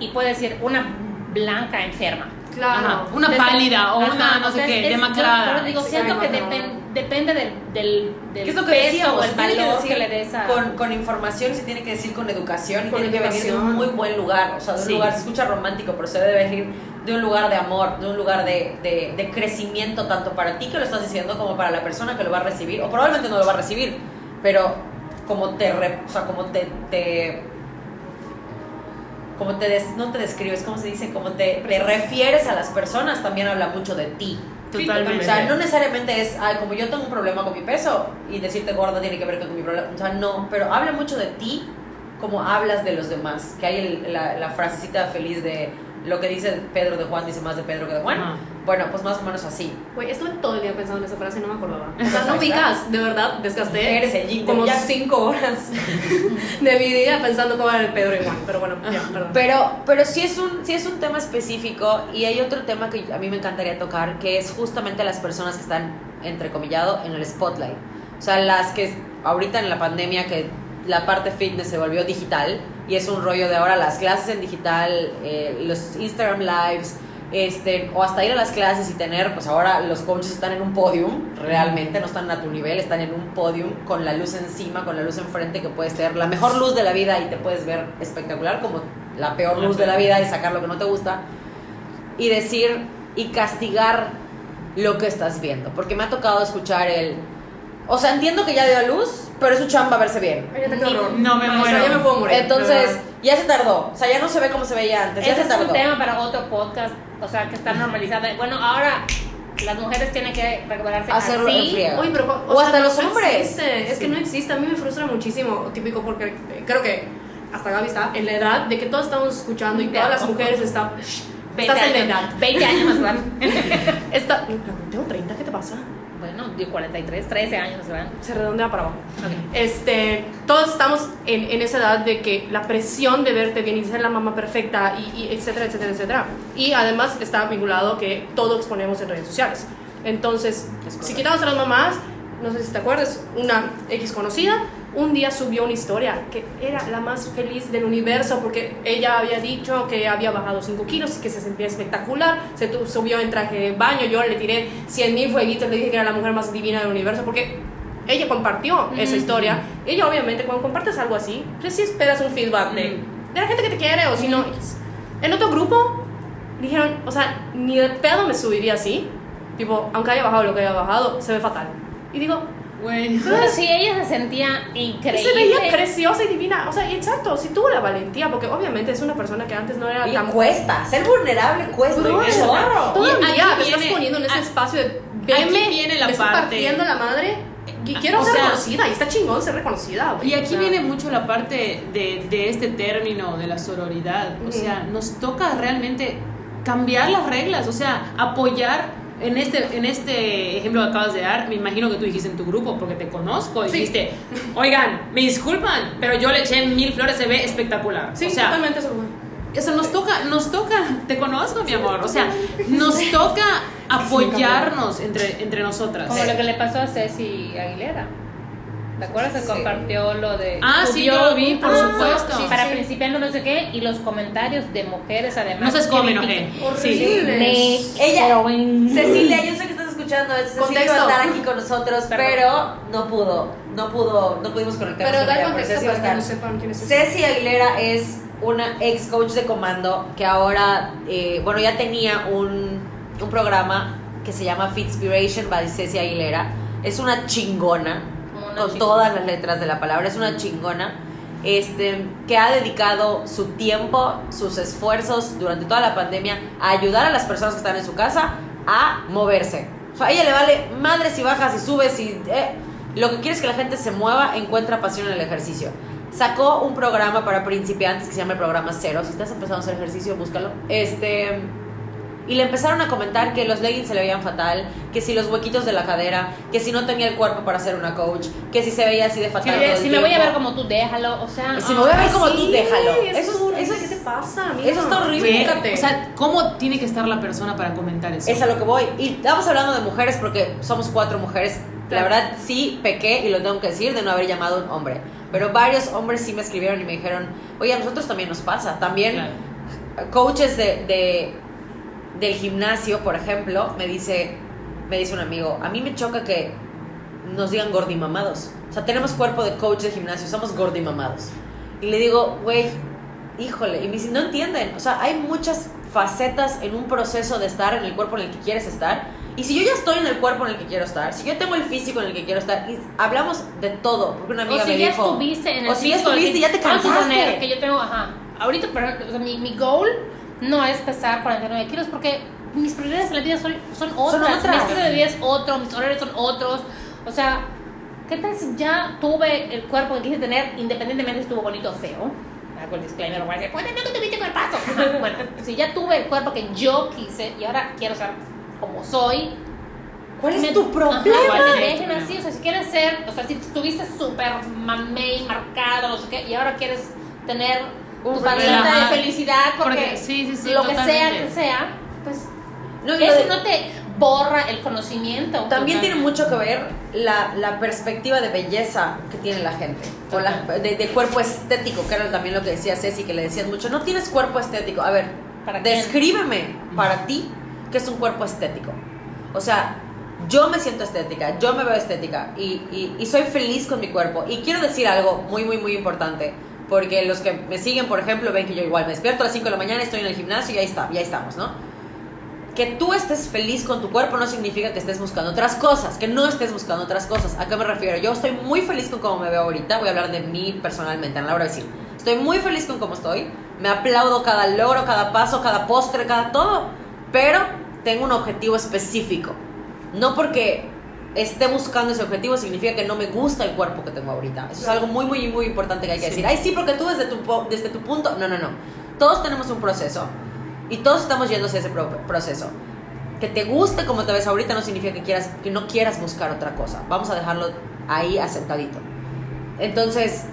y puede decir una blanca enferma. Claro. Ajá, una pálida o ajá, una no o sé sea, qué, es- yo- demacrada. Pero digo, Sí, siento que depen- depende del, del, del ¿Qué es lo que peso decíamos? o el que valor decir que le des a... con, con información, se tiene que decir con educación y Con tiene que venir de un muy buen lugar. O sea, de un Sí. lugar, se escucha romántico, pero se debe venir de un lugar de amor, de un lugar de, de, de crecimiento, tanto para ti que lo estás diciendo como para la persona que lo va a recibir, o probablemente no lo va a recibir, pero como te, re- o sea, como te, te como te des- no te describes, ¿cómo se dice? Como te, te refieres a las personas, también habla mucho de ti. Totalmente. O sea, no necesariamente es, ay, como yo tengo un problema con mi peso y decirte gorda tiene que ver con mi problema. O sea, no, pero habla mucho de ti como hablas de los demás. Que hay el- la, la frasecita feliz de lo que dice Pedro de Juan dice más de Pedro que de Juan. Ajá. Bueno, pues más o menos así. Güey, estuve todo el día pensando en esa frase y no me acordaba. O sea, no ubicas, de verdad, desgasté Eres el como Yang. cinco horas de mi día pensando cómo era el Pedro y Juan. Pero bueno, ya, perdón. Pero, pero sí es, un, sí es un tema específico y hay otro tema que a mí me encantaría tocar, que es justamente las personas que están, entrecomillado, en el spotlight. O sea, las que ahorita en la pandemia que la parte fitness se volvió digital y es un rollo de ahora las clases en digital, eh, los Instagram lives, este, o hasta ir a las clases y tener, pues ahora los coaches están en un podium, realmente, no están a tu nivel, están en un podium con la luz encima, con la luz enfrente, que puedes tener la mejor luz de la vida y te puedes ver espectacular, como la peor luz de la vida y sacar lo que no te gusta, y decir y castigar lo que estás viendo, porque me ha tocado escuchar el, o sea, entiendo que ya dio a luz, pero es su chamba verse bien. Ay, horror. No me O sea, muero. ya me puedo morir. Entonces, verdad. ya se tardó, o sea, ya no se ve como se veía antes, ya Ese se es un tardó. tema para otro podcast, o sea, que está normalizado. Bueno, ahora las mujeres tienen que recuperarse Hacerlo en así. friega. Oye, pero, O hasta los no hombres. existe, Es que no existe. A mí me frustra muchísimo, típico, porque eh, creo que hasta Gaby está en la edad de que todos estamos escuchando y todas las mujeres están Estás en años, edad. 20 años más grande. Esta, tengo 30, ¿qué te pasa? Bueno, de 43, 13 años grande. Se redondea para abajo. Ok. Este, todos estamos en, en esa edad de que la presión de verte bien y ser la mamá perfecta, y, y etcétera, etcétera, etcétera. Y además está vinculado que todo exponemos en redes sociales. Entonces, si quitamos a las mamás, no sé si te acuerdas, una X conocida, un día subió una historia que era la más feliz del universo porque ella había dicho que había bajado 5 kilos y que se sentía espectacular. Se subió en traje de baño, yo le tiré 100 mil fueguitos, le dije que era la mujer más divina del universo porque ella compartió esa historia. Ella obviamente cuando compartes algo así, pues sí esperas un feedback de, de la gente que te quiere o si no. En otro grupo dijeron, o sea, ni de pedo me subiría así. Tipo, aunque haya bajado lo que haya bajado, se ve fatal. Y digo, Güey. Pero si ella se sentía increíble. se veía preciosa y divina. O sea, y exacto, sí tuvo la valentía, porque obviamente es una persona que antes no era Y tan cuesta, ser vulnerable cuesta Bro, un chorro. Todavía te estás poniendo en ese a- espacio de aquí veme, viene la me parte- partiendo la madre y quiero O ser sea- reconocida y está chingón ser reconocida. güey. Y O aquí sea, viene mucho la parte de, de este término de la sororidad. O Ujú. sea, nos toca realmente cambiar las reglas, o sea, apoyar. En este, en este ejemplo que acabas de dar, me imagino que tú dijiste en tu grupo, porque te conozco, y Sí. dijiste, oigan, me disculpan, pero yo le eché mil flores, se ve espectacular. Sí, o sea, totalmente eso. nos toca, nos toca, te conozco, mi amor, o sea, nos toca apoyarnos entre, entre nosotras. Como lo que le pasó a Ceci Aguilera. ¿Te acuerdas que Sí. compartió lo de. Ah, sí, yo lo vi, por un supuesto. sí, para principiantes no sé qué, y los comentarios de mujeres además. No me que enojé. Sí. Me- Ella- Cecilia, yo sé que estás escuchando. Cecilia iba a estar aquí con nosotros, Perdón. pero no pudo, no pudo, no pudimos conectar. Pero da contexto para que no estar. sepan quién es Ceci Aguilera es una ex coach de comando que ahora, eh, bueno, ya tenía un, un programa que se llama Fitspiration by Ceci Aguilera. Es una chingona, con chingona. todas las letras de la palabra, es una chingona. Este, que ha dedicado su tiempo, sus esfuerzos durante toda la pandemia a ayudar a las personas que están en su casa a moverse. O sea, a ella le vale madres y bajas y subes y eh, lo que quiere es que la gente se mueva, encuentra pasión en el ejercicio. Sacó un programa para principiantes que se llama el programa Cero. Si estás empezando a hacer ejercicio, búscalo. Este. Y le empezaron a comentar que los leggings se le veían fatal, que si los huequitos de la cadera, que si no tenía el cuerpo para ser una coach, que si se veía así de fatal. Que todo el si me voy a tiempo. ver como tú, déjalo. O sea, Si me voy a ver como sí, tú, déjalo. Eso, Eso, es horrible. eso es- ¿Qué te pasa, amiga? eso está horrible. ¿Qué? Fíjate. O sea, ¿cómo tiene que estar la persona para comentar eso? Es a lo que voy. Y estamos hablando de mujeres porque somos cuatro mujeres. La verdad, sí pequé, y lo tengo que decir, de no haber llamado a un hombre. Pero varios hombres sí me escribieron y me dijeron, oye, a nosotros también nos pasa. También Claro. coaches de, de- del gimnasio, por ejemplo, me dice, me dice un amigo, a mí me choca que nos digan gordimamados. O sea, tenemos cuerpo de coach de gimnasio, somos gordimamados. Y le digo, güey, híjole, y me dice, no entienden. O sea, hay muchas facetas en un proceso de estar en el cuerpo en el que quieres estar. Y si yo ya estoy en el cuerpo en el que quiero estar, si yo tengo el físico en el que quiero estar, y hablamos de todo, porque una amiga o si me ya dijo, estuviste en el o si ya estuviste ya te suponer cansaste. que yo tengo, ajá, ahorita, por ejemplo, o sea, mi, mi goal no es pesar 49 kilos porque mis prioridades en la vida son, son otras. otras. Mi estilo de vida es otro, mis horarios son otros. O sea, ¿qué tal si ya tuve el cuerpo que quise tener independientemente si estuvo bonito o feo? Hago el disclaimer, a decir, bueno, no que tuviste cuerpazo. Ajá, bueno, si ya tuve el cuerpo que yo quise y ahora quiero ser como soy, ¿cuál es me- tu Ajá, problema? que me dejen así, o sea, si quieres ser, o sea, si estuviste súper mamey, marcado, no sé qué, y ahora quieres tener Un ajá. de felicidad porque, Porque- sí, sí, sí, lo que sea totalmente. que sea, pues No, eso de- no te borra el conocimiento. También tiene mucho que ver la, la perspectiva de belleza que tiene la gente, o la, de, de cuerpo estético, que era también lo que decía Ceci, que le decías mucho, no tienes cuerpo estético. A ver, ¿Para quién? descríbeme para ti qué es un cuerpo estético. O sea, yo me siento estética, yo me veo estética y, y- y soy feliz con mi cuerpo. Y quiero decir algo muy, muy, muy importante, porque los que me siguen, por ejemplo, ven que yo igual me despierto a las 5 de la mañana, estoy en el gimnasio y ahí está, ya estamos, ¿no? que tú estés feliz con tu cuerpo no significa que estés buscando otras cosas, que no estés buscando otras cosas. ¿A qué me refiero? Yo estoy muy feliz con cómo me veo ahorita, voy a hablar de mí personalmente, a la hora de decir. Estoy muy feliz con cómo estoy, me aplaudo cada logro, cada paso, cada postre, cada todo, pero tengo un objetivo específico. No porque esté buscando ese objetivo significa que no me gusta el cuerpo que tengo ahorita. Eso es algo muy, muy, muy importante que hay que Sí. decir. Ay, sí, porque tú desde tu, desde tu punto... No, no, no. Todos tenemos un proceso Y todos estamos yendo hacia ese pro- proceso. Que te guste como te ves ahorita no significa que, quieras, que no quieras buscar otra cosa. Vamos a dejarlo ahí asentadito. Entonces,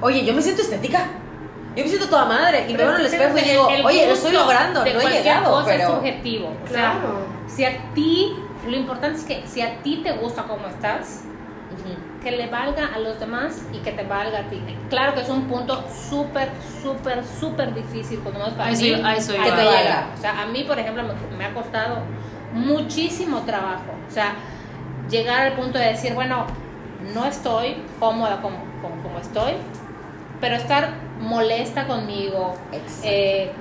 oye, yo me siento estética. Yo me siento toda madre. Y me veo en el espejo y digo, el oye, lo estoy logrando, de no he llegado, cosa es pero... subjetivo. O sea, Claro. si a ti, lo importante es que si a ti te gusta cómo estás, Ujú. que le valga a los demás y que te valga a ti. Claro que es un punto súper, súper, súper difícil cuando no es para mí, eso que te valga. O sea, a mí, por ejemplo, me, me ha costado muchísimo trabajo. O sea, llegar al punto de decir, bueno, no estoy cómoda como, como, como estoy, pero estar molesta conmigo, eh,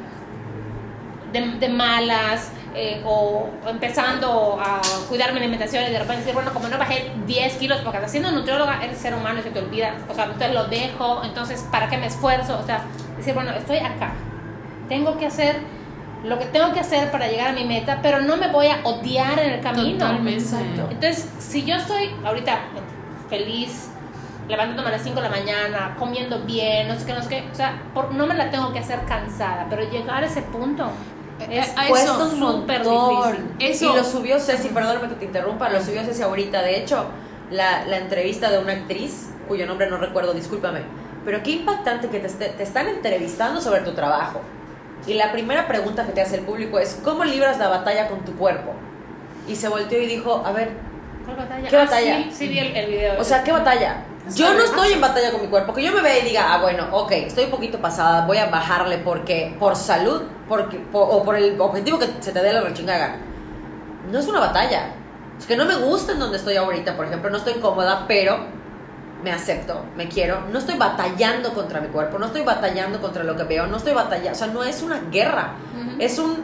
de, de malas, eh, o empezando a cuidar mi alimentación y de repente decir, bueno, como no bajé 10 kilos, porque siendo nutrióloga eres ser humano y se te olvida, o sea, entonces lo dejo, entonces, ¿para qué me esfuerzo? O sea, decir, bueno, estoy acá, tengo que hacer lo que tengo que hacer para llegar a mi meta, pero no me voy a odiar en el camino. Totalmente. Exacto. Entonces, si yo estoy ahorita feliz, levantándome a las 5 de la mañana, comiendo bien, no sé qué, no sé qué, o sea, por- no me la tengo que hacer cansada, pero llegar a ese punto es Cuesta eso, un montón. Eso. Y lo subió Ceci, perdóname que te interrumpa, lo subió Ceci ahorita. De hecho, la, la entrevista de una actriz, cuyo nombre no recuerdo, discúlpame. Pero qué impactante que te, te están entrevistando sobre tu trabajo. Y la primera pregunta que te hace el público es, ¿cómo libras la batalla con tu cuerpo? Y se volteó y dijo, a ver, ¿Cuál batalla? ¿Qué Ah, batalla? sí, sí vi el, el video. o sea, ¿qué batalla? Yo no estoy en batalla con mi cuerpo. Que yo me vea y diga, ah, bueno, ok, estoy un poquito pasada, voy a bajarle porque, por salud, porque, po- o por el objetivo que se te dé la rechingaga. No es una batalla. Es que no me gusta en donde estoy ahorita, por ejemplo, no estoy cómoda, pero me acepto, me quiero. No estoy batallando contra mi cuerpo, no estoy batallando contra lo que veo, no estoy batallando. O sea, no es una guerra. Ujú. Es un.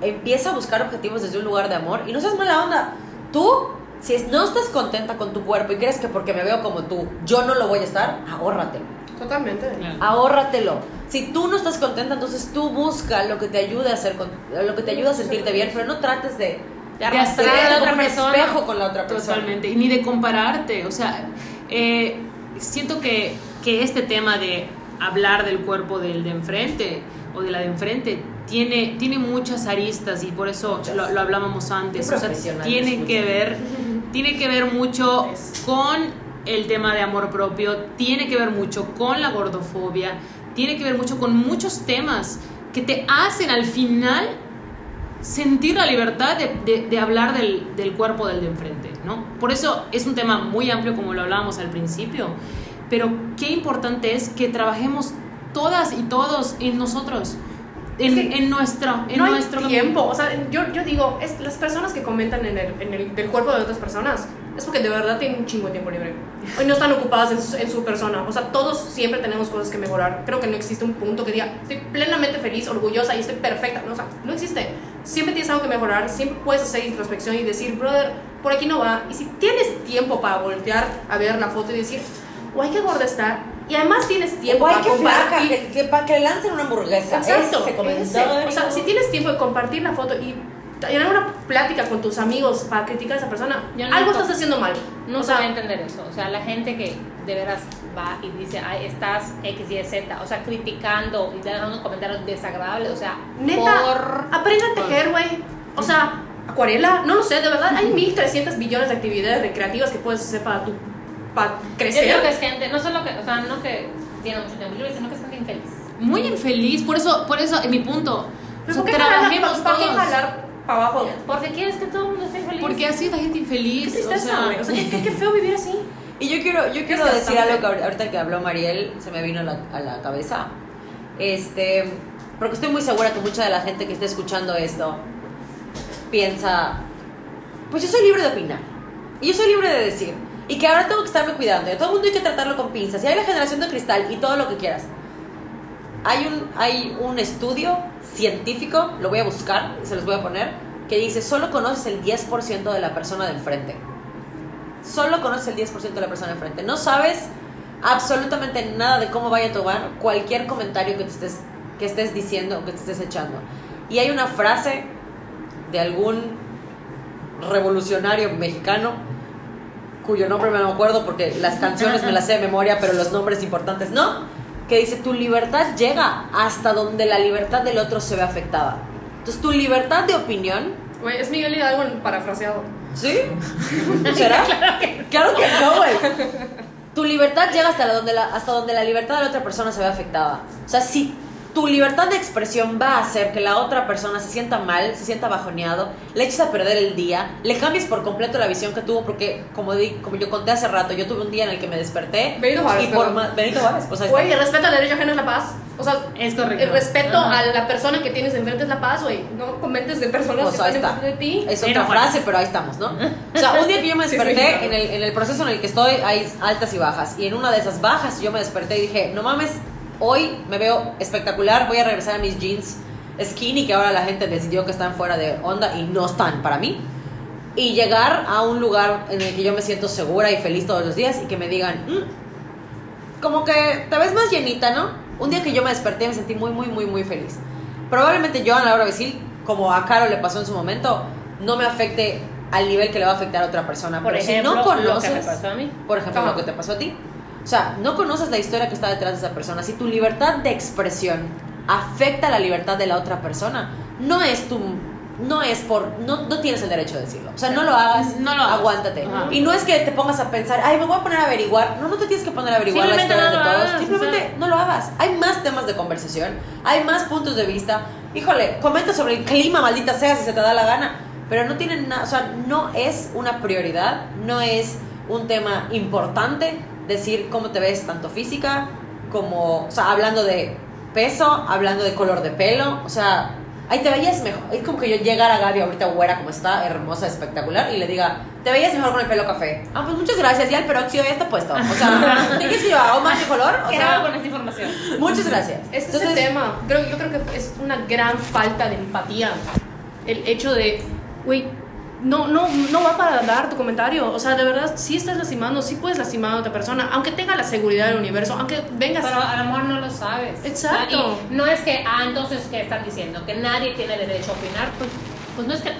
Empieza a buscar objetivos desde un lugar de amor y no seas mala onda. Tú, si es- no estás contenta con tu cuerpo y crees que porque me veo como tú, yo no lo voy a estar, ahórratelo. Totalmente. Ahórratelo. Si tú no estás contenta, entonces tú busca lo que te ayude a hacer, con- lo que te ayude a sentirte bien, pero no trates de, de arrastrar hacer a la otra un persona. espejo con la otra persona. Totalmente, y ni de compararte, o sea, eh, siento que, que este tema de hablar del cuerpo del de enfrente o de la de enfrente tiene, tiene muchas aristas y por eso lo, lo hablábamos antes, o sea, tiene que ver, tiene que ver mucho con el tema de amor propio, tiene que ver mucho con la gordofobia, tiene que ver mucho con muchos temas que te hacen al final sentir la libertad de, hablar del, del cuerpo del de enfrente, ¿no? Por eso es un tema muy amplio como lo hablábamos al principio, pero qué importante es que trabajemos todas y todos en nosotros, en, en nuestro, en no hay nuestro tiempo. O sea, yo, yo digo, es, las personas que comentan en el, en el del cuerpo de otras personas es porque de verdad tienen un chingo de tiempo libre. Hoy no están ocupadas en su, en su persona. O sea, todos siempre tenemos cosas que mejorar. Creo que no existe un punto que diga, estoy plenamente feliz, orgullosa y estoy perfecta. No, o sea, no existe. Siempre tienes algo que mejorar. Siempre puedes hacer introspección y decir, brother, por aquí no va. Y si tienes tiempo para voltear a ver la foto y decir, guay, qué gorda está. Y además tienes tiempo para qué flaca, compartir. que, que, que lancen una hamburguesa. Exacto. Ese. O sea, si tienes tiempo de compartir la foto y tener una plática con tus amigos para criticar a esa persona, Yo no algo to- estás haciendo mal. No o se va a entender eso. O sea, la gente que de veras va y dice, ay, estás X, Y, Z, o sea, criticando y dando comentarios desagradables, o sea, neta, por... aprende a tejer, güey. O sea, acuarela, no lo sé, de verdad, hay 1300 billones de actividades recreativas que puedes hacer para tu para Yo crecer. creo que es gente, no solo que, o sea, no que tiene mucho tiempo libre, sino que es gente infeliz. muy infeliz, por eso, por eso, en mi punto, o Pero sea, ¿por qué jalar, trabajemos ¿para qué todos, jalar para abajo? Porque quieres que todo el mundo esté feliz. porque así es la gente infeliz, ¿Qué o tristeza, sea, güey? O sea, qué, qué- feo vivir así. Y yo quiero, yo quiero decir algo que ahor- ahorita que habló Mariel se me vino a la, a la cabeza. Este, porque estoy muy segura que mucha de la gente que esté escuchando esto piensa, pues yo soy libre de opinar. Y yo soy libre de decir. Y que ahora tengo que estarme cuidando. Y todo el mundo hay que tratarlo con pinzas. Y hay la generación de cristal y todo lo que quieras. Hay un, hay un estudio científico, lo voy a buscar y se los voy a poner, que dice, solo conoces el 10% de la persona del frente solo conoces el 10% de la persona enfrente. No sabes absolutamente nada de cómo vaya a tomar cualquier comentario que estés, que estés diciendo o que te estés echando. Y hay una frase de algún revolucionario mexicano cuyo nombre me no me acuerdo porque las canciones me las sé de memoria, pero los nombres importantes no, que dice, tu libertad llega hasta donde la libertad del otro se ve afectada. Entonces, tu libertad de opinión... Güey, es Miguel Hidalgo parafraseado. ¿Sí? ¿Será? claro que, no, güey. Tu libertad llega hasta, la donde la, hasta donde la libertad de la otra persona se ve afectada. O sea, si tu libertad de expresión va a hacer que la otra persona se sienta mal, se sienta bajoneado, le eches a perder el día, le cambies por completo la visión que tuvo, porque como, di, como yo conté hace rato, yo tuve un día en el que me desperté. Benito Juárez. Y por más, Benito Juárez. O sea, Güey, el respeto al derecho ajeno es la paz. O sea, Es correcto. el respeto Ajá. a la persona que tienes enfrente es la paz, güey. No comentes de personas Pues que ahí están enfrente de ti. Es Benito otra Juárez. frase, pero ahí estamos, ¿no? O sea, un día que yo me Sí, desperté, sí. en el, en el proceso en el que estoy, hay altas y bajas. Y en una de esas bajas yo me desperté y dije, no mames, hoy me veo espectacular, voy a regresar a mis jeans skinny que ahora la gente decidió que están fuera de onda y no están para mí. Y llegar a un lugar en el que yo me siento segura y feliz todos los días y que me digan, "Mm, como que te ves más llenita, ¿no? Un día que yo me desperté me sentí muy, muy, muy, muy feliz. Probablemente yo a Laura Besil, como a Caro le pasó en su momento, no me afecte al nivel que le va a afectar a otra persona. Por Pero ejemplo, si no lo conoces, que me pasó a mí. por ejemplo, lo que te pasó a ti. O sea, no conoces la historia que está detrás de esa persona. Si tu libertad de expresión afecta la libertad de la otra persona, no es tu no es por no, no tienes el derecho de decirlo. O sea, no lo hagas, No lo hagas. aguántate. Ajá. Y no es que te pongas a pensar, "Ay, me voy a poner a averiguar." No, no te tienes que poner a averiguar la historia no de todos. hagas, Simplemente o sea. no lo hagas. Hay más temas de conversación, hay más puntos de vista. Híjole, comenta sobre el clima, maldita sea, si se te da la gana. Pero no tienen nada, o sea, no es una prioridad, no es un tema importante decir cómo te ves tanto física como, o sea, hablando de peso, hablando de color de pelo, o sea, ahí te veías mejor. Es como que yo llegara a Gaby ahorita güera como está, hermosa, espectacular, y le diga, te veías mejor con el pelo café. Ah, pues muchas gracias, ya el peróxido ya está puesto. O sea, ¿qué que yo haga más de color? O ¿Qué hago sea, con esta información? muchas gracias. Este es el tema. Creo, yo creo que es una gran falta de empatía. El hecho de, güey, no, no, no va para dar tu comentario. O sea, de verdad, sí estás lastimando, sí puedes lastimar a otra persona, aunque tenga la seguridad del universo, aunque vengas. Pero a lo mejor no lo sabes. Exacto. Y no es que, ah, entonces, ¿qué están diciendo? Que nadie tiene derecho a opinar. Pues, pues no es que.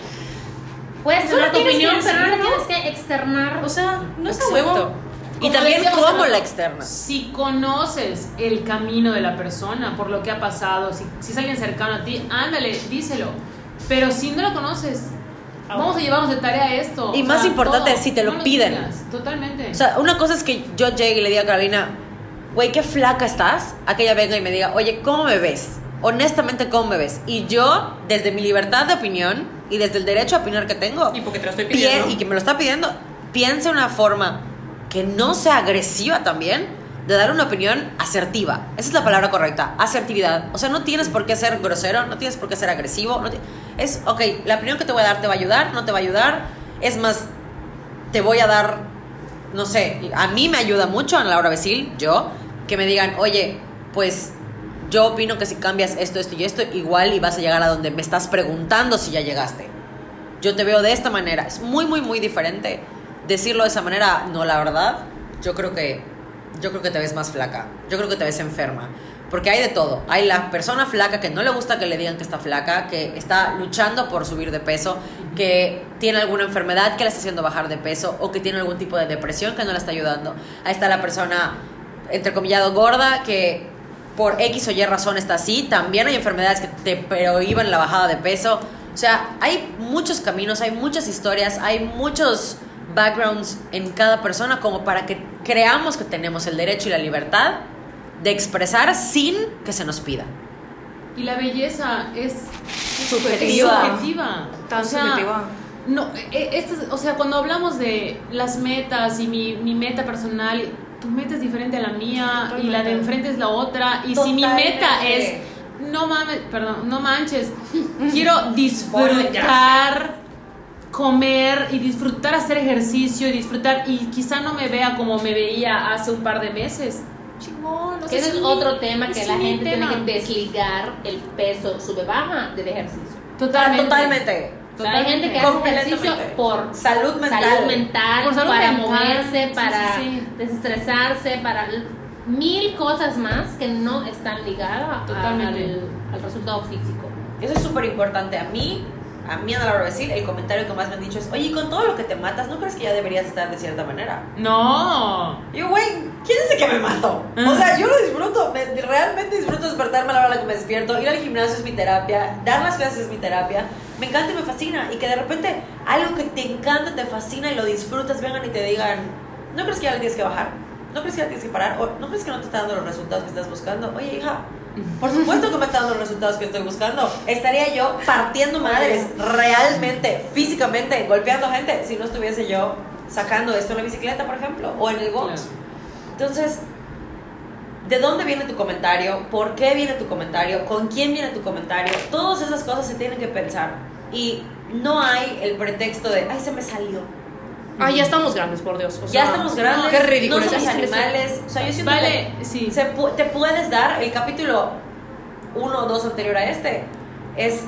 Puedes tener tu opinión, pero no la tienes que externar. o sea, no es huevo. Y Como también decíamos cómo la rato. externas. Si conoces el camino de la persona, por lo que ha pasado, si, si es alguien cercano a ti, ándale, díselo. Pero si no lo conoces, vamos a llevarnos de tarea esto. Y O más sea, importante, todo. si te lo No piden. totalmente. O sea, una cosa es que yo llegue y le diga a Carolina, güey, qué flaca estás, a que ella venga y me diga, oye, ¿cómo me ves? Honestamente, ¿cómo me ves? Y yo, desde mi libertad de opinión y desde el derecho a opinar que tengo, Y porque te lo estoy pie- pidiendo. y que me lo está pidiendo, piense una forma que no sea agresiva también de dar una opinión asertiva. Esa es la palabra correcta, asertividad. O sea, no tienes por qué ser grosero, no tienes por qué ser agresivo. no es, ok, la opinión que te voy a dar te va a ayudar, no te va a ayudar. Es más, te voy a dar, no sé, a mí me ayuda mucho, a Laura Besil, yo, que me digan, oye, pues yo opino que si cambias esto, esto y esto, igual y vas a llegar a donde me estás preguntando si ya llegaste. Yo te veo de esta manera. Es muy, muy, muy diferente decirlo de esa manera. No, la verdad, yo creo que, yo creo que te ves más flaca. Yo creo que te ves enferma. Porque hay de todo. Hay la persona flaca que no le gusta que le digan que está flaca, que está luchando por subir de peso, que tiene alguna enfermedad que la está haciendo bajar de peso o que tiene algún tipo de depresión que no la está ayudando. Ahí está la persona, entrecomillado, gorda, que por X o Y razón está así. También hay enfermedades que te prohíben la bajada de peso. O sea, hay muchos caminos, hay muchas historias, hay muchos backgrounds en cada persona como para que creamos que tenemos el derecho y la libertad de expresar sin que se nos pida. Y la belleza es Subjetiva. subjetiva. Tan O sea, subjetiva. No, eh, esto es- o sea, cuando hablamos de las metas y mi, mi meta personal, tu meta es diferente a la mía y la de Totalmente. enfrente es la otra. Y si mi meta es, no mames, perdón, no manches, quiero disfrutar, comer y disfrutar hacer ejercicio y disfrutar y quizá no me vea como me veía hace un par de meses. Chingón, o sea, Que ese es mi- otro tema que la gente tema. tiene que desligar el peso sube-baja del ejercicio. Totalmente. Totalmente. O sea, hay gente que hace ejercicio por Salud mental. salud mental, Por salud para mental, moverse, sí, para sí, sí. desestresarse, para mil cosas más que no están ligadas Totalmente. al, al resultado físico. Eso es súper importante. A mí, a mí, Ana Laura decir, el comentario que más me han dicho es, oye, con todo lo que te matas, ¿no crees que ya deberías estar de cierta manera? No. Y yo, güey, ¿Quién dice que me mato? O sea, yo lo disfruto, me- realmente disfruto despertarme a la hora a la que me despierto, ir al gimnasio es mi terapia, dar las clases es mi terapia, me encanta y me fascina, y que de repente algo que te encanta, te fascina y lo disfrutas, vengan y te digan, ¿no crees que ya le tienes que bajar? ¿No crees que ya tienes que parar? ¿O no crees que no te está dando los resultados que estás buscando? Oye, hija, por supuesto que me está dando los resultados que estoy buscando. Estaría yo partiendo madres, realmente, físicamente, golpeando gente, si no estuviese yo sacando esto en la bicicleta, por ejemplo, o en el box. Entonces, ¿de dónde viene tu comentario? ¿Por qué viene tu comentario? ¿Con quién viene tu comentario? Todas esas cosas se tienen que pensar. Y no hay el pretexto de, ay, se me salió. Ah, ya estamos grandes, por Dios. O ya sea, estamos grandes. Qué ridículo. No somos animales. O sea, yo siento Vale, que sí. se pu- te puedes dar, el capítulo uno o dos anterior a este, es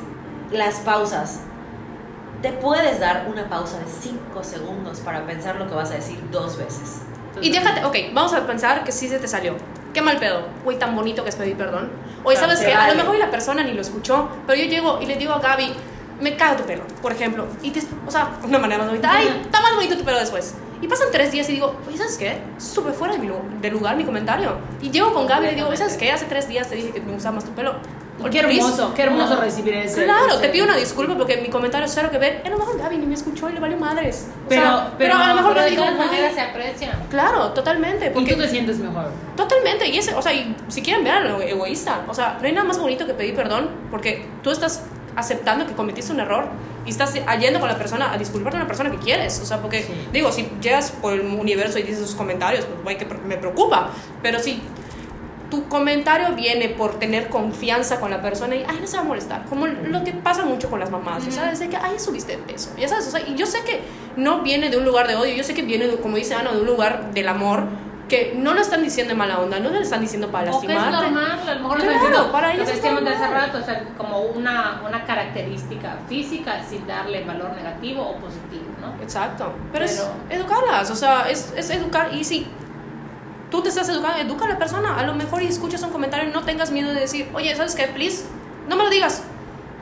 las pausas. Te puedes dar una pausa de 5 segundos para pensar lo que vas a decir dos veces. Y déjate, ok, vamos a pensar que sí se te salió. Qué mal pedo. Güey, tan bonito que es pedir perdón. Oye, ¿sabes qué? A vale. lo mejor la persona ni lo escuchó, pero yo llego y le digo a Gaby, me cago tu pelo, por ejemplo. Y te, o sea, una manera más bonita. Ay, está más bonito tu pelo después. Y pasan tres días y digo, oye, ¿sabes qué? Súper fuera de, mi de lugar mi comentario. Y llego con Gaby y le digo, oye, ¿sabes qué? Hace tres días te dije que me gustaba más tu pelo. Qué hermoso, qué hermoso No. recibir ese. Claro, ese- te pido una disculpa porque mi comentario cero que ver. A lo mejor Gaby ni me escuchó y le valió madres. O Pero- sea, pero- a lo mejor Pero le de digo, todas maneras se aprecia. Claro, totalmente. Y Porque tú te sientes mejor. Totalmente, y ese, o sea, y si quieren ver egoísta, o sea, no hay nada más bonito que pedir perdón porque tú estás aceptando que cometiste un error y estás yendo con la persona a disculparte a una persona que quieres, o sea, porque Sí. digo, si llegas por el universo y dices sus comentarios, pues güey, que me preocupa, pero si tu comentario viene por tener confianza con la persona y, ay, no se va a molestar, como lo que pasa mucho con las mamás, o sea, de que, ay, subiste de peso, ya sabes, o sea, y yo sé que no viene de un lugar de odio, yo sé que viene, de, como dice Ana, de un lugar del amor, que no lo están diciendo de mala onda, no lo están diciendo para O que es normal, a lo mejor Claro, es diciendo, para lo ellos es decíamos de hace normal. rato, o sea, como una, una característica física sin darle valor negativo o positivo, ¿no? Exacto, pero, es Pero- educarlas, o sea, es, es educar y si tú te estás educando, educa a la persona, a lo mejor y escuchas un comentario y no tengas miedo de decir, oye, ¿sabes qué? Please, no me lo digas.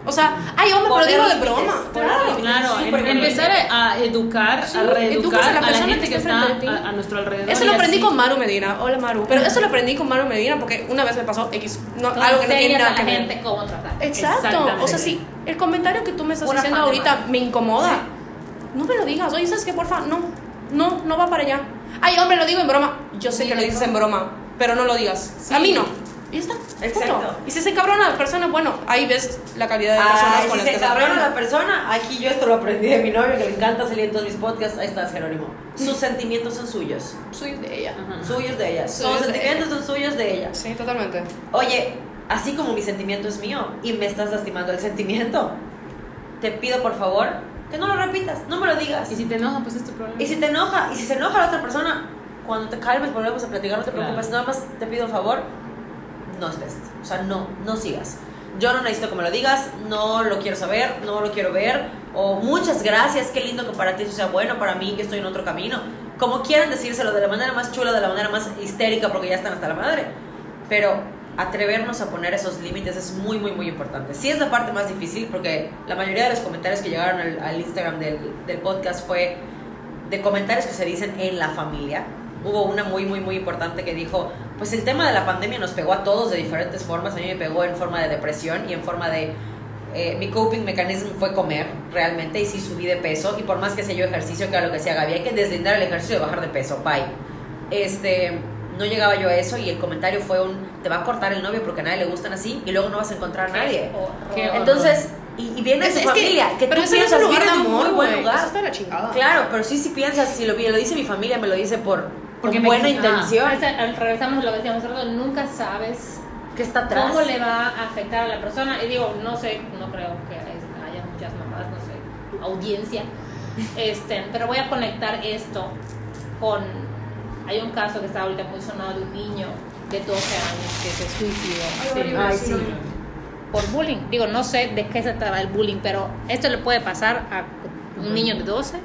O sea, ay, hombre, pero digo de broma. Claro. Claro, importante. empezar a educar, Sí, a reeducar a la a la, persona gente que que está está frente a a, nuestro alrededor. Eso lo aprendí así- con Maru Medina. Hola Maru. Pero eso lo aprendí con Maru Medina porque una vez me pasó X, no, algo que no tiene nada a que la ver. gente cómo tratar. Exacto. O sea, si el comentario que tú me estás Una ahorita me incomoda, Sí. no me lo digas. Oye, ¿sabes qué? Porfa, no, no, no va para allá. Ay, hombre, lo digo en broma. Yo sé que lo dices en broma, pero no lo digas. A mí no. Y está. Exacto. Punto. Y si se encabrona la persona, bueno, ahí ves la calidad de personas Ay, con si las se que cabrona trabaja. la persona, aquí yo esto lo aprendí de mi novio, que le encanta salir en todos mis podcasts. Ahí estás, Jerónimo. Sus sentimientos son suyos. Soy de ella. Ajá. Suyos de ella. Suyos Sus sentimientos son suyos de ella. Sí, totalmente. Oye, así como mi sentimiento es mío y me estás lastimando el sentimiento, te pido por favor que no lo repitas, no me lo digas. Y si te enoja, pues es tu problema. Y si te enoja, y si se enoja la otra persona, cuando te calmes volvemos a platicar, no te Claro. preocupes, nada más te pido un favor, no estés, o sea, no, no sigas. Yo no necesito que me lo digas, no lo quiero saber, no lo quiero ver, o muchas gracias, qué lindo que para ti eso sea bueno, para mí que estoy en otro camino. Como quieran decírselo, de la manera más chula, de la manera más histérica, porque ya están hasta la madre. Pero atrevernos a poner esos límites es muy, muy, muy importante. Sí es la parte más difícil, porque la mayoría de los comentarios que llegaron al, Instagram del podcast fue de comentarios que se dicen en la familia. Hubo una muy, muy, muy importante que dijo, pues el tema de la pandemia nos pegó a todos de diferentes formas. A mí me pegó en forma de depresión y en forma de... eh, mi coping mechanism fue comer realmente y sí subí de peso y por más que sea yo ejercicio, que era lo que decía Gaby, hay que deslindar el ejercicio de bajar de peso, bye. Este, no llegaba yo a eso y el comentario fue un, te va a cortar el novio porque a nadie le gustan así y luego no vas a encontrar a nadie. Qué. Entonces, y, y viene Es- su es que- familia, que, pero tú eso no es piensas, un lugar de amor, muy buen lugar. Eso está la chingada. Claro, pero sí si piensas, si lo, lo dice mi familia, me lo dice por, Porque con me- buena ah. intención. Al- regresamos a lo que decíamos rato, nunca sabes ¿Qué está atrás? cómo le va a afectar a la persona. Y digo, no sé, no creo que haya muchas mamás, no sé, audiencia. Este, pero voy a conectar esto con. Hay un caso que está ahorita muy sonado de un niño de 12 años que se suicidó Ay, sí. por bullying. Digo, no sé de qué se trata el bullying, pero esto le puede pasar a un niño de 12,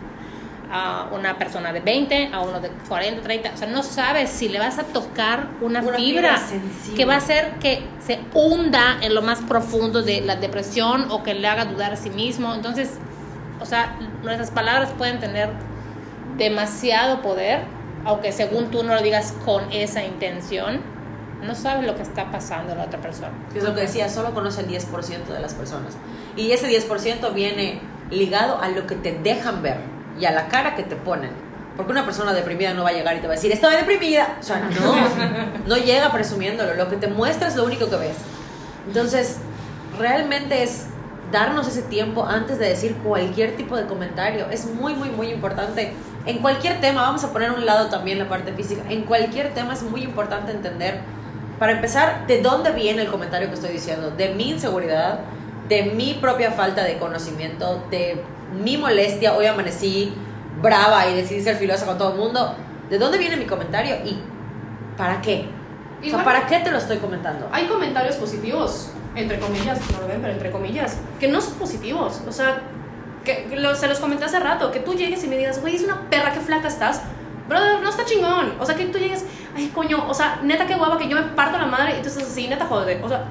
a una persona de 20, a uno de 40, 30. O sea, no sabes si le vas a tocar una, Una fibra, fibra que va a hacer que se hunda en lo más profundo de la depresión o que le haga dudar a sí mismo. Entonces, o sea, nuestras palabras pueden tener demasiado poder. aunque según tú no lo digas con esa intención, no sabes lo que está pasando la otra persona. Es lo que decía, solo conoce el 10% de las personas. Y ese 10% viene ligado a lo que te dejan ver y a la cara que te ponen. Porque una persona deprimida no va a llegar y te va a decir, estoy deprimida. O sea, no, no llega presumiéndolo. Lo que te muestra es lo único que ves. Entonces, realmente es darnos ese tiempo antes de decir cualquier tipo de comentario. Es muy, muy, muy importante. En cualquier tema, vamos a poner a un lado también la parte física, en cualquier tema es muy importante entender, para empezar, de dónde viene el comentario que estoy diciendo, de mi inseguridad, de mi propia falta de conocimiento, de mi molestia, hoy amanecí brava y decidí ser filosa con todo el mundo, ¿de dónde viene mi comentario y para qué? O sea, Igual- ¿para qué te lo estoy comentando? Hay comentarios positivos, entre comillas, no lo ven, pero entre comillas, que no son positivos. O sea, que, que lo- se los comenté hace rato, que tú llegues y me digas, güey, es una perra, qué flaca estás. Brother, no está chingón. O sea, que tú llegues, ay, coño, o sea, neta, qué guapa, que yo me parto la madre y tú estás así, neta, joder. O sea,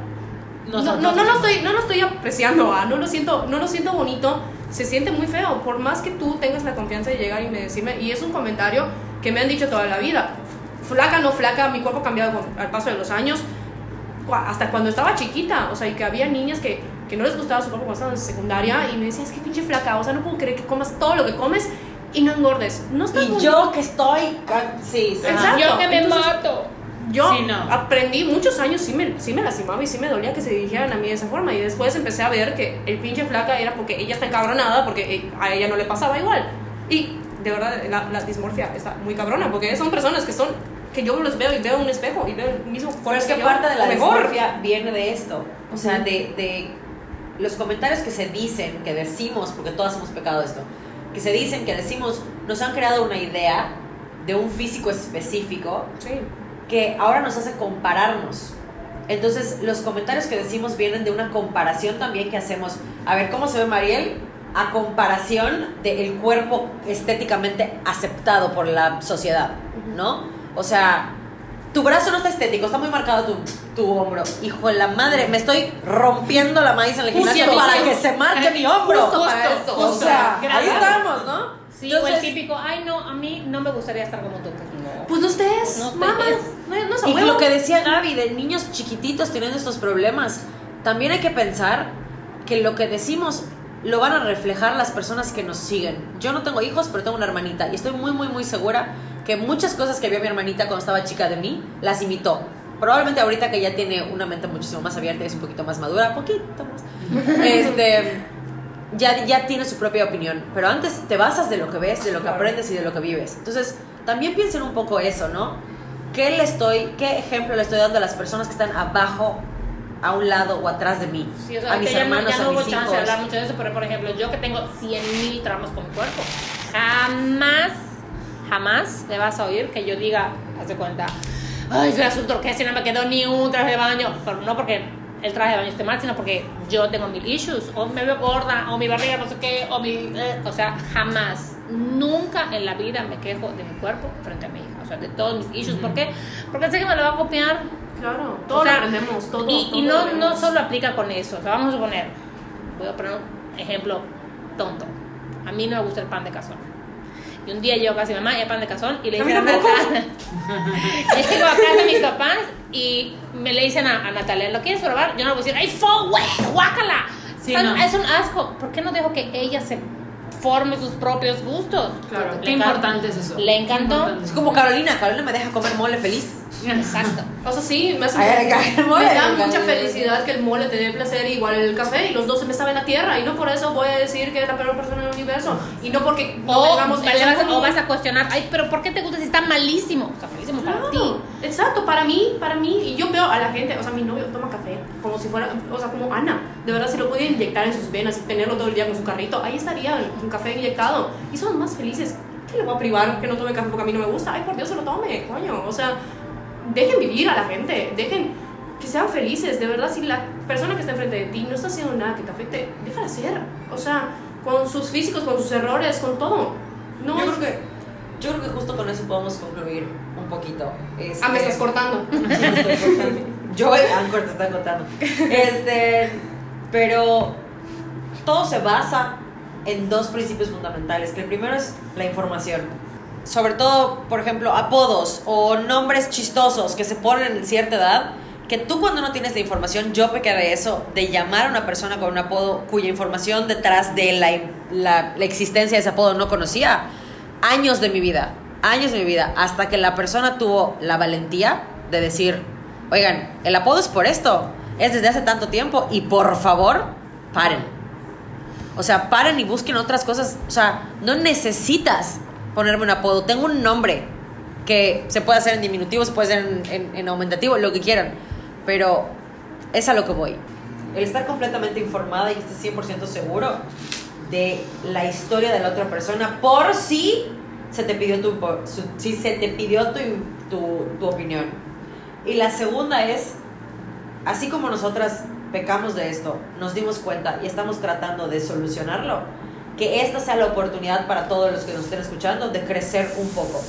no, no, no, lo estoy, no lo estoy apreciando, ah, no lo siento, no lo siento bonito, se siente muy feo, por más que tú tengas la confianza de llegar y me decirme, y es un comentario que me han dicho toda la vida, flaca, no flaca, mi cuerpo ha cambiado con- al paso de los años, hasta cuando estaba chiquita, o sea, y que había niñas que, que no les gustaba su cuerpo cuando estaban en secundaria, y me decían, es que pinche flaca, o sea, no puedo creer que comas todo lo que comes y no engordes, no está Y bonito. yo que estoy... Sí, sí. Exacto. Yo que me Entonces- mato. Yo Sí, no. aprendí muchos años, sí me, sí me lastimaba y sí me dolía que se dirigieran a mí de esa forma. Y después empecé a ver que el pinche flaca era porque ella está encabronada, porque eh, a ella no le pasaba igual. Y de verdad, la, la dismorfia está muy cabrona, porque son personas que son, que yo los veo y veo un espejo y veo el mismo Pero es que yo, parte de la dismorfia viene de esto. O sea, de, de los comentarios que se dicen, que decimos, porque todas hemos pecado esto, que se dicen, que decimos, nos han creado una idea de un físico específico Sí. Que ahora nos hace compararnos. Entonces, los comentarios que decimos vienen de una comparación también que hacemos. A ver, ¿cómo se ve Mariel? A comparación del cuerpo estéticamente aceptado por la sociedad, ¿no? O sea, tu brazo no está estético, está muy marcado tu, tu hombro. Hijo de la madre, me estoy rompiendo la maíz en el Justo, gimnasio para justo. que se marche mi hombro. Justo para esto, O justo. sea, ahí estamos, ¿no? Sí, o el Entonces, típico, ay no, a mí no me gustaría estar como tú. Pues no. Pues no estés, No mamá, no, no Y lo que decía Gaby de niños chiquititos teniendo estos problemas, también hay que pensar que lo que decimos lo van a reflejar las personas que nos siguen. Yo no tengo hijos, pero tengo una hermanita y estoy muy, muy, muy segura que muchas cosas que vio mi hermanita cuando estaba chica de mí, las imitó. Probablemente ahorita que ya tiene una mente muchísimo más abierta y es un poquito más madura, poquito más, este, ya, ya tiene su propia opinión. Pero antes te basas de lo que ves, de lo que aprendes y de lo que vives. Entonces, también piensen un poco eso, ¿no? ¿Qué le estoy, qué ejemplo le estoy dando a las personas que están abajo, a un lado o atrás de mí? Sí, o sea, a mis hermanos, ya no a hubo mis chance de hablar mucho de eso, pero por ejemplo, yo que tengo 100.000 traumas con mi cuerpo, jamás, jamás le vas a oír que yo diga, haz de cuenta, ay, soy azul turquesa y no me quedó ni un traje de baño, pero no porque el traje de baño esté mal, sino porque yo tengo mil issues, o me veo gorda, o mi barriga no sé qué, o mi, eh, o sea, jamás, nunca en la vida me quejo de mi cuerpo frente a mi hija, o sea, de todos mis issues, ¿por qué? Porque sé que me lo va a copiar Claro, todo o sea, lo aprendemos, todo. Y, todo y no, no solo aplica con eso. O sea, vamos a suponer, voy a poner un ejemplo tonto. A mí no me gusta el pan de cazón. Y un día de mi mamá y hay pan de cazón y le A dicen a. Natalia. Llego a casa de mis papás y me le dicen a, a Natalia, ¿lo quieres probar? Yo no le voy a decir, ¡ay, fo, güey! ¡Guácala! Sí, no. Es un asco. ¿Por qué no dejo que ella se forme sus propios gustos? Claro. Qué importante es eso. Le encantó. Es como Carolina, Carolina me deja comer mole feliz. Exacto. O sea, sí, me, hace, Ay, ay, el mole, me da mucha mole. felicidad que el mole te dé placer igual el café y los dos se me saben la tierra y no por eso voy a decir que es la peor persona del universo y no porque no O, tengamos vas, a- o vas a cuestionar, ay, pero ¿por qué te gusta si está malísimo? Está malísimo para ti. Claro, exacto, para mí, para mí. Y yo veo a la gente, o sea, mi novio toma café como si fuera, o sea, como Ana. De verdad, si lo pudiera inyectar en sus venas y tenerlo todo el día con su carrito, ahí estaría un café inyectado. Y son más felices. ¿Qué le voy a privar que no tome café porque a mí no me gusta? Ay, por Dios, se lo tome, coño. O sea, dejen vivir a la gente, dejen que sean felices. De verdad, si la persona que está enfrente de ti no está haciendo nada que te afecte, déjala ser. O sea, con sus físicos, con sus errores, con todo. No, yo, es- creo que, yo creo que justo con eso podemos concluir un poquito. Este, Ah, me estás cortando. Yo, Anchor te está contando. Este, pero todo se basa en dos principios fundamentales. Que el primero es la información. sobre todo, por ejemplo, apodos o nombres chistosos que se ponen en cierta edad, que tú cuando no tienes la información, yo pequé de eso, de llamar a una persona con un apodo cuya información detrás de la, la existencia de ese apodo no conocía, años de mi vida, años de mi vida, hasta que la persona tuvo la valentía de decir, oigan, el apodo es por esto, es desde hace tanto tiempo y por favor, paren. O sea, paren y busquen otras cosas. O sea, no necesitas ponerme un apodo. Tengo un nombre que se puede hacer en diminutivo, se puede hacer en, en- en aumentativo, lo que quieran. Pero es a lo que voy. El estar completamente informada y estar 100% seguro de la historia de la otra persona por si se te pidió tu, si se te pidió tu, tu, tu opinión. Y la segunda es, así como nosotras pecamos de esto, nos dimos cuenta y estamos tratando de solucionarlo, que esta sea la oportunidad para todos los que nos estén escuchando de crecer un poco.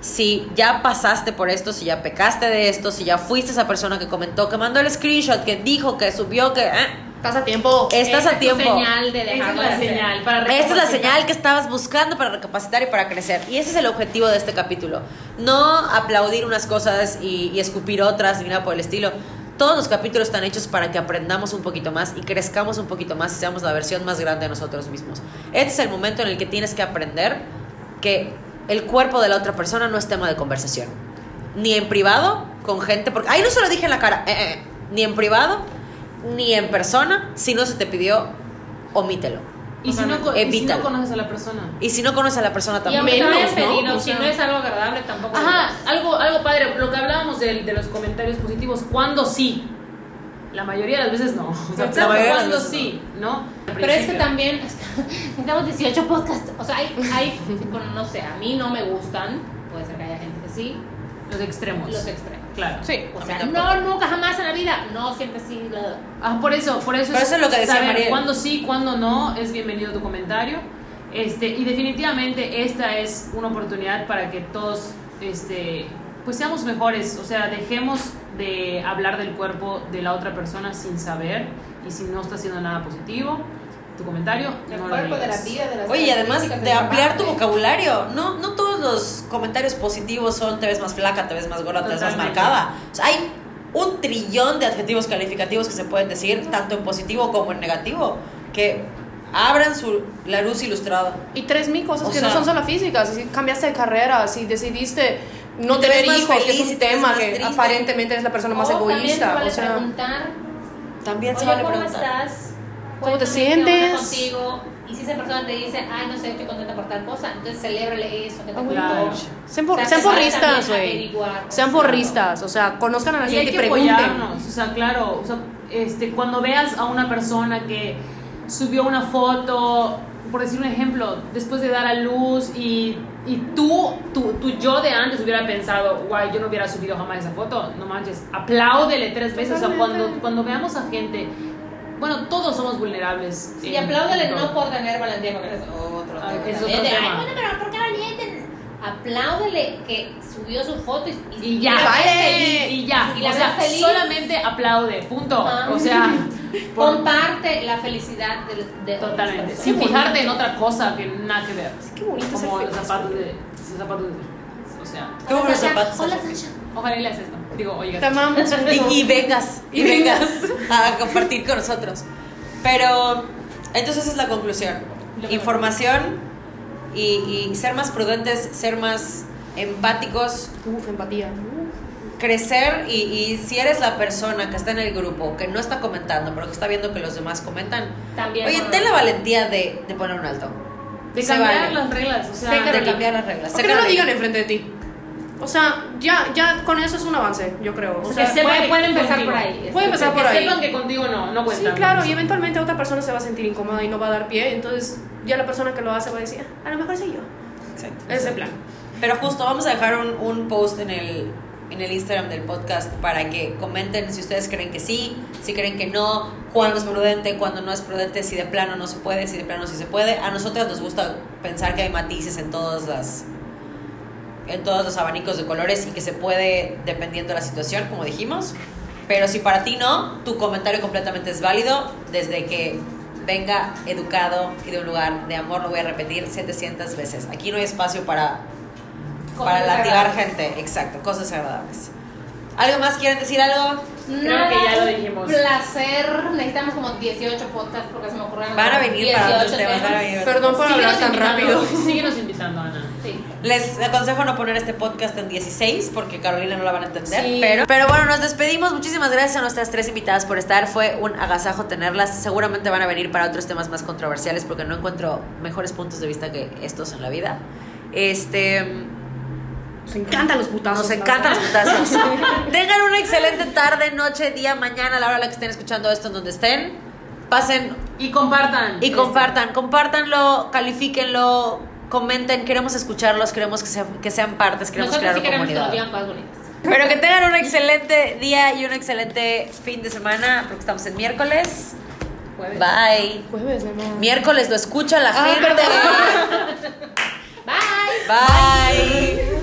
Si ya pasaste por esto, si ya pecaste de esto, si ya fuiste esa persona que comentó, que mandó el screenshot, que dijo, que subió, que... eh, Estás a tiempo. estás Esa a es tiempo. señal de Esa es dejarlo la de señal para Esta es la señal que estabas buscando para recapacitar y para crecer. Y ese es el objetivo de este capítulo. No aplaudir unas cosas y, y escupir otras ni nada por el estilo. Todos los capítulos están hechos para que aprendamos un poquito más y crezcamos un poquito más y seamos la versión más grande de nosotros mismos. Este es el momento en el que tienes que aprender que el cuerpo de la otra persona no es tema de conversación. Ni en privado, con gente, porque ahí no se lo dije en la cara, eh, eh, ni en privado, ni en persona, si no se te pidió, omítelo. Y si, no, co- y si Evítalo. no conoces a la persona. Y si no conoces a la persona Y también. no Menos, hayas ¿no? pedido, O si sea- no es algo agradable, tampoco. Ajá, algo, algo padre, lo que hablábamos de, de los comentarios positivos, cuando sí. La mayoría de las veces no. O sea, La mayoría de las cuando veces sí, ¿no? Al Pero es que también necesitamos 18 podcasts. O sea, hay, hay bueno, no sé, a mí no me gustan. Puede ser que haya gente que sí. Los extremos. Los extremos. Claro. Sí. O sea, no, nunca jamás en la vida. No, siempre sí. Ah, por eso, por eso, Pero eso es lo que decía saber Mariel. cuándo sí, cuándo no, es bienvenido tu comentario. Este, y definitivamente esta es una oportunidad para que todos este, pues seamos mejores, o sea, dejemos de hablar del cuerpo de la otra persona sin saber y si no está haciendo nada positivo, tu comentario El no cuerpo de la vida, de las Oye, y además de del ampliar tu vocabulario, no, no todos los comentarios positivos son te ves más flaca, te ves más gorda, te ves más marcada. O sea, hay un trillón de adjetivos calificativos que se pueden decir, tanto en positivo como en negativo, que abran su, la luz ilustrada. Y tres mil cosas O que sea- no son solo físicas. Si cambiaste de carrera, si decidiste no Te tener hijos, que es un te tema que triste. aparentemente eres la persona más O también se egoísta. vale O sea, preguntar, También se oye, vale ¿cómo preguntar. estás? ¿Cómo te sientes? contigo? Y si esa persona te dice, ay, no sé, estoy contenta por tal cosa, entonces celébrale eso que te claro. sean, O por- sea, sean porristas, güey. Sean o sea, porristas. O sea, conozcan a la Y hay gente y que pregunten. apoyarnos, o sea, claro, o sea, este, cuando veas a una persona que subió una foto, por decir un ejemplo, después de dar a luz y, y tú, tú, tú yo de antes hubiera pensado, guay, yo no hubiera subido jamás esa foto, no manches, apláudele tres veces, o sea, cuando, Totalmente. cuando veamos a gente, bueno, todos somos vulnerables. Sí, apláudale no por tener valentía, porque es otro Ah, tema. es otro tema. Ay, bueno, pero ¿por qué valiente? Apláudele que subió su foto y, Y ya, la ves Vale. y ya, Y la o sea, feliz. solamente aplaude, punto, Ajá. o sea, por- Comparte la felicidad de, de Totalmente. Sin fijarte en otra cosa que nada que ver. Qué bonito Como los zapatos de. Los zapatos de. O sea. Buenos Sasha. zapatos. Hola, Sasha. Ojalá y le haces esto. Digo, oiga. Te amamos. Y, y vengas, y vengas a compartir con nosotros. Pero, entonces esa es la conclusión. Información y, y ser más prudentes, ser más empáticos, Uf, empatía. Uf. crecer y, y si eres la persona que está en el grupo, que no está comentando, pero que está viendo que los demás comentan, También. oye, ten la valentía de, de poner un alto. De Se cambiar vale. las reglas. O sea, De cambiar las reglas. ¿Por qué no lo digan enfrente de ti? O sea, ya, ya con eso es un avance, yo creo. O que sea, sepan puede, que puede empezar contigo. por ahí. Puede empezar que por ahí. sepan que contigo no, no Sí, cuentan. claro, y eventualmente otra persona se va a sentir incómoda y no va a dar pie, entonces ya la persona que lo hace va a decir, "Ah, a lo mejor soy yo. Exacto. Ese plan. Pero justo vamos a dejar un, un post en el, en el Instagram del podcast para que comenten si ustedes creen que sí, si creen que no, cuándo es prudente, cuándo no es prudente, si de plano no se puede, si de plano sí se puede. A nosotras nos gusta pensar que hay matices en todas las en todos los abanicos de colores y que se puede dependiendo de la situación, como dijimos. Pero si para ti no, tu comentario completamente es válido desde que venga educado y de un lugar de amor, lo voy a repetir 700 veces. Aquí no hay espacio para para latigar gente, exacto, cosas agradables. ¿Algo más quieren decir algo? Creo que ya lo dijimos. placer. Necesitamos como 18 podcasts porque se me ocurrieron. Van a venir para otros 18 temas. Perdón por hablar tan rápido. Síguenos invitando, Ana. Les aconsejo no poner este podcast en 16 porque Carolina no la van a entender. Sí. Pero, pero bueno, nos despedimos. Muchísimas gracias a nuestras tres invitadas por estar. Fue un agasajo tenerlas. Seguramente van a venir para otros temas más controversiales porque no encuentro mejores puntos de vista que estos en la vida. Este. Nos encantan los putazos. Nos encantan los putazos. Tengan una excelente tarde, noche, día, mañana, a la hora a la que estén escuchando esto, en donde estén. Pasen Y compartan. y compartan, compártanlo, califíquenlo, comenten, queremos escucharlos, queremos que sean, que sean partes, queremos Nosotros crear sí queremos comunidad. bonitas. Pero que tengan un excelente día y un excelente fin de semana, porque estamos en miércoles. Jueves. Bye. Jueves, amor. Miércoles lo escucha la Ah, gente. perdón. Bye. Bye.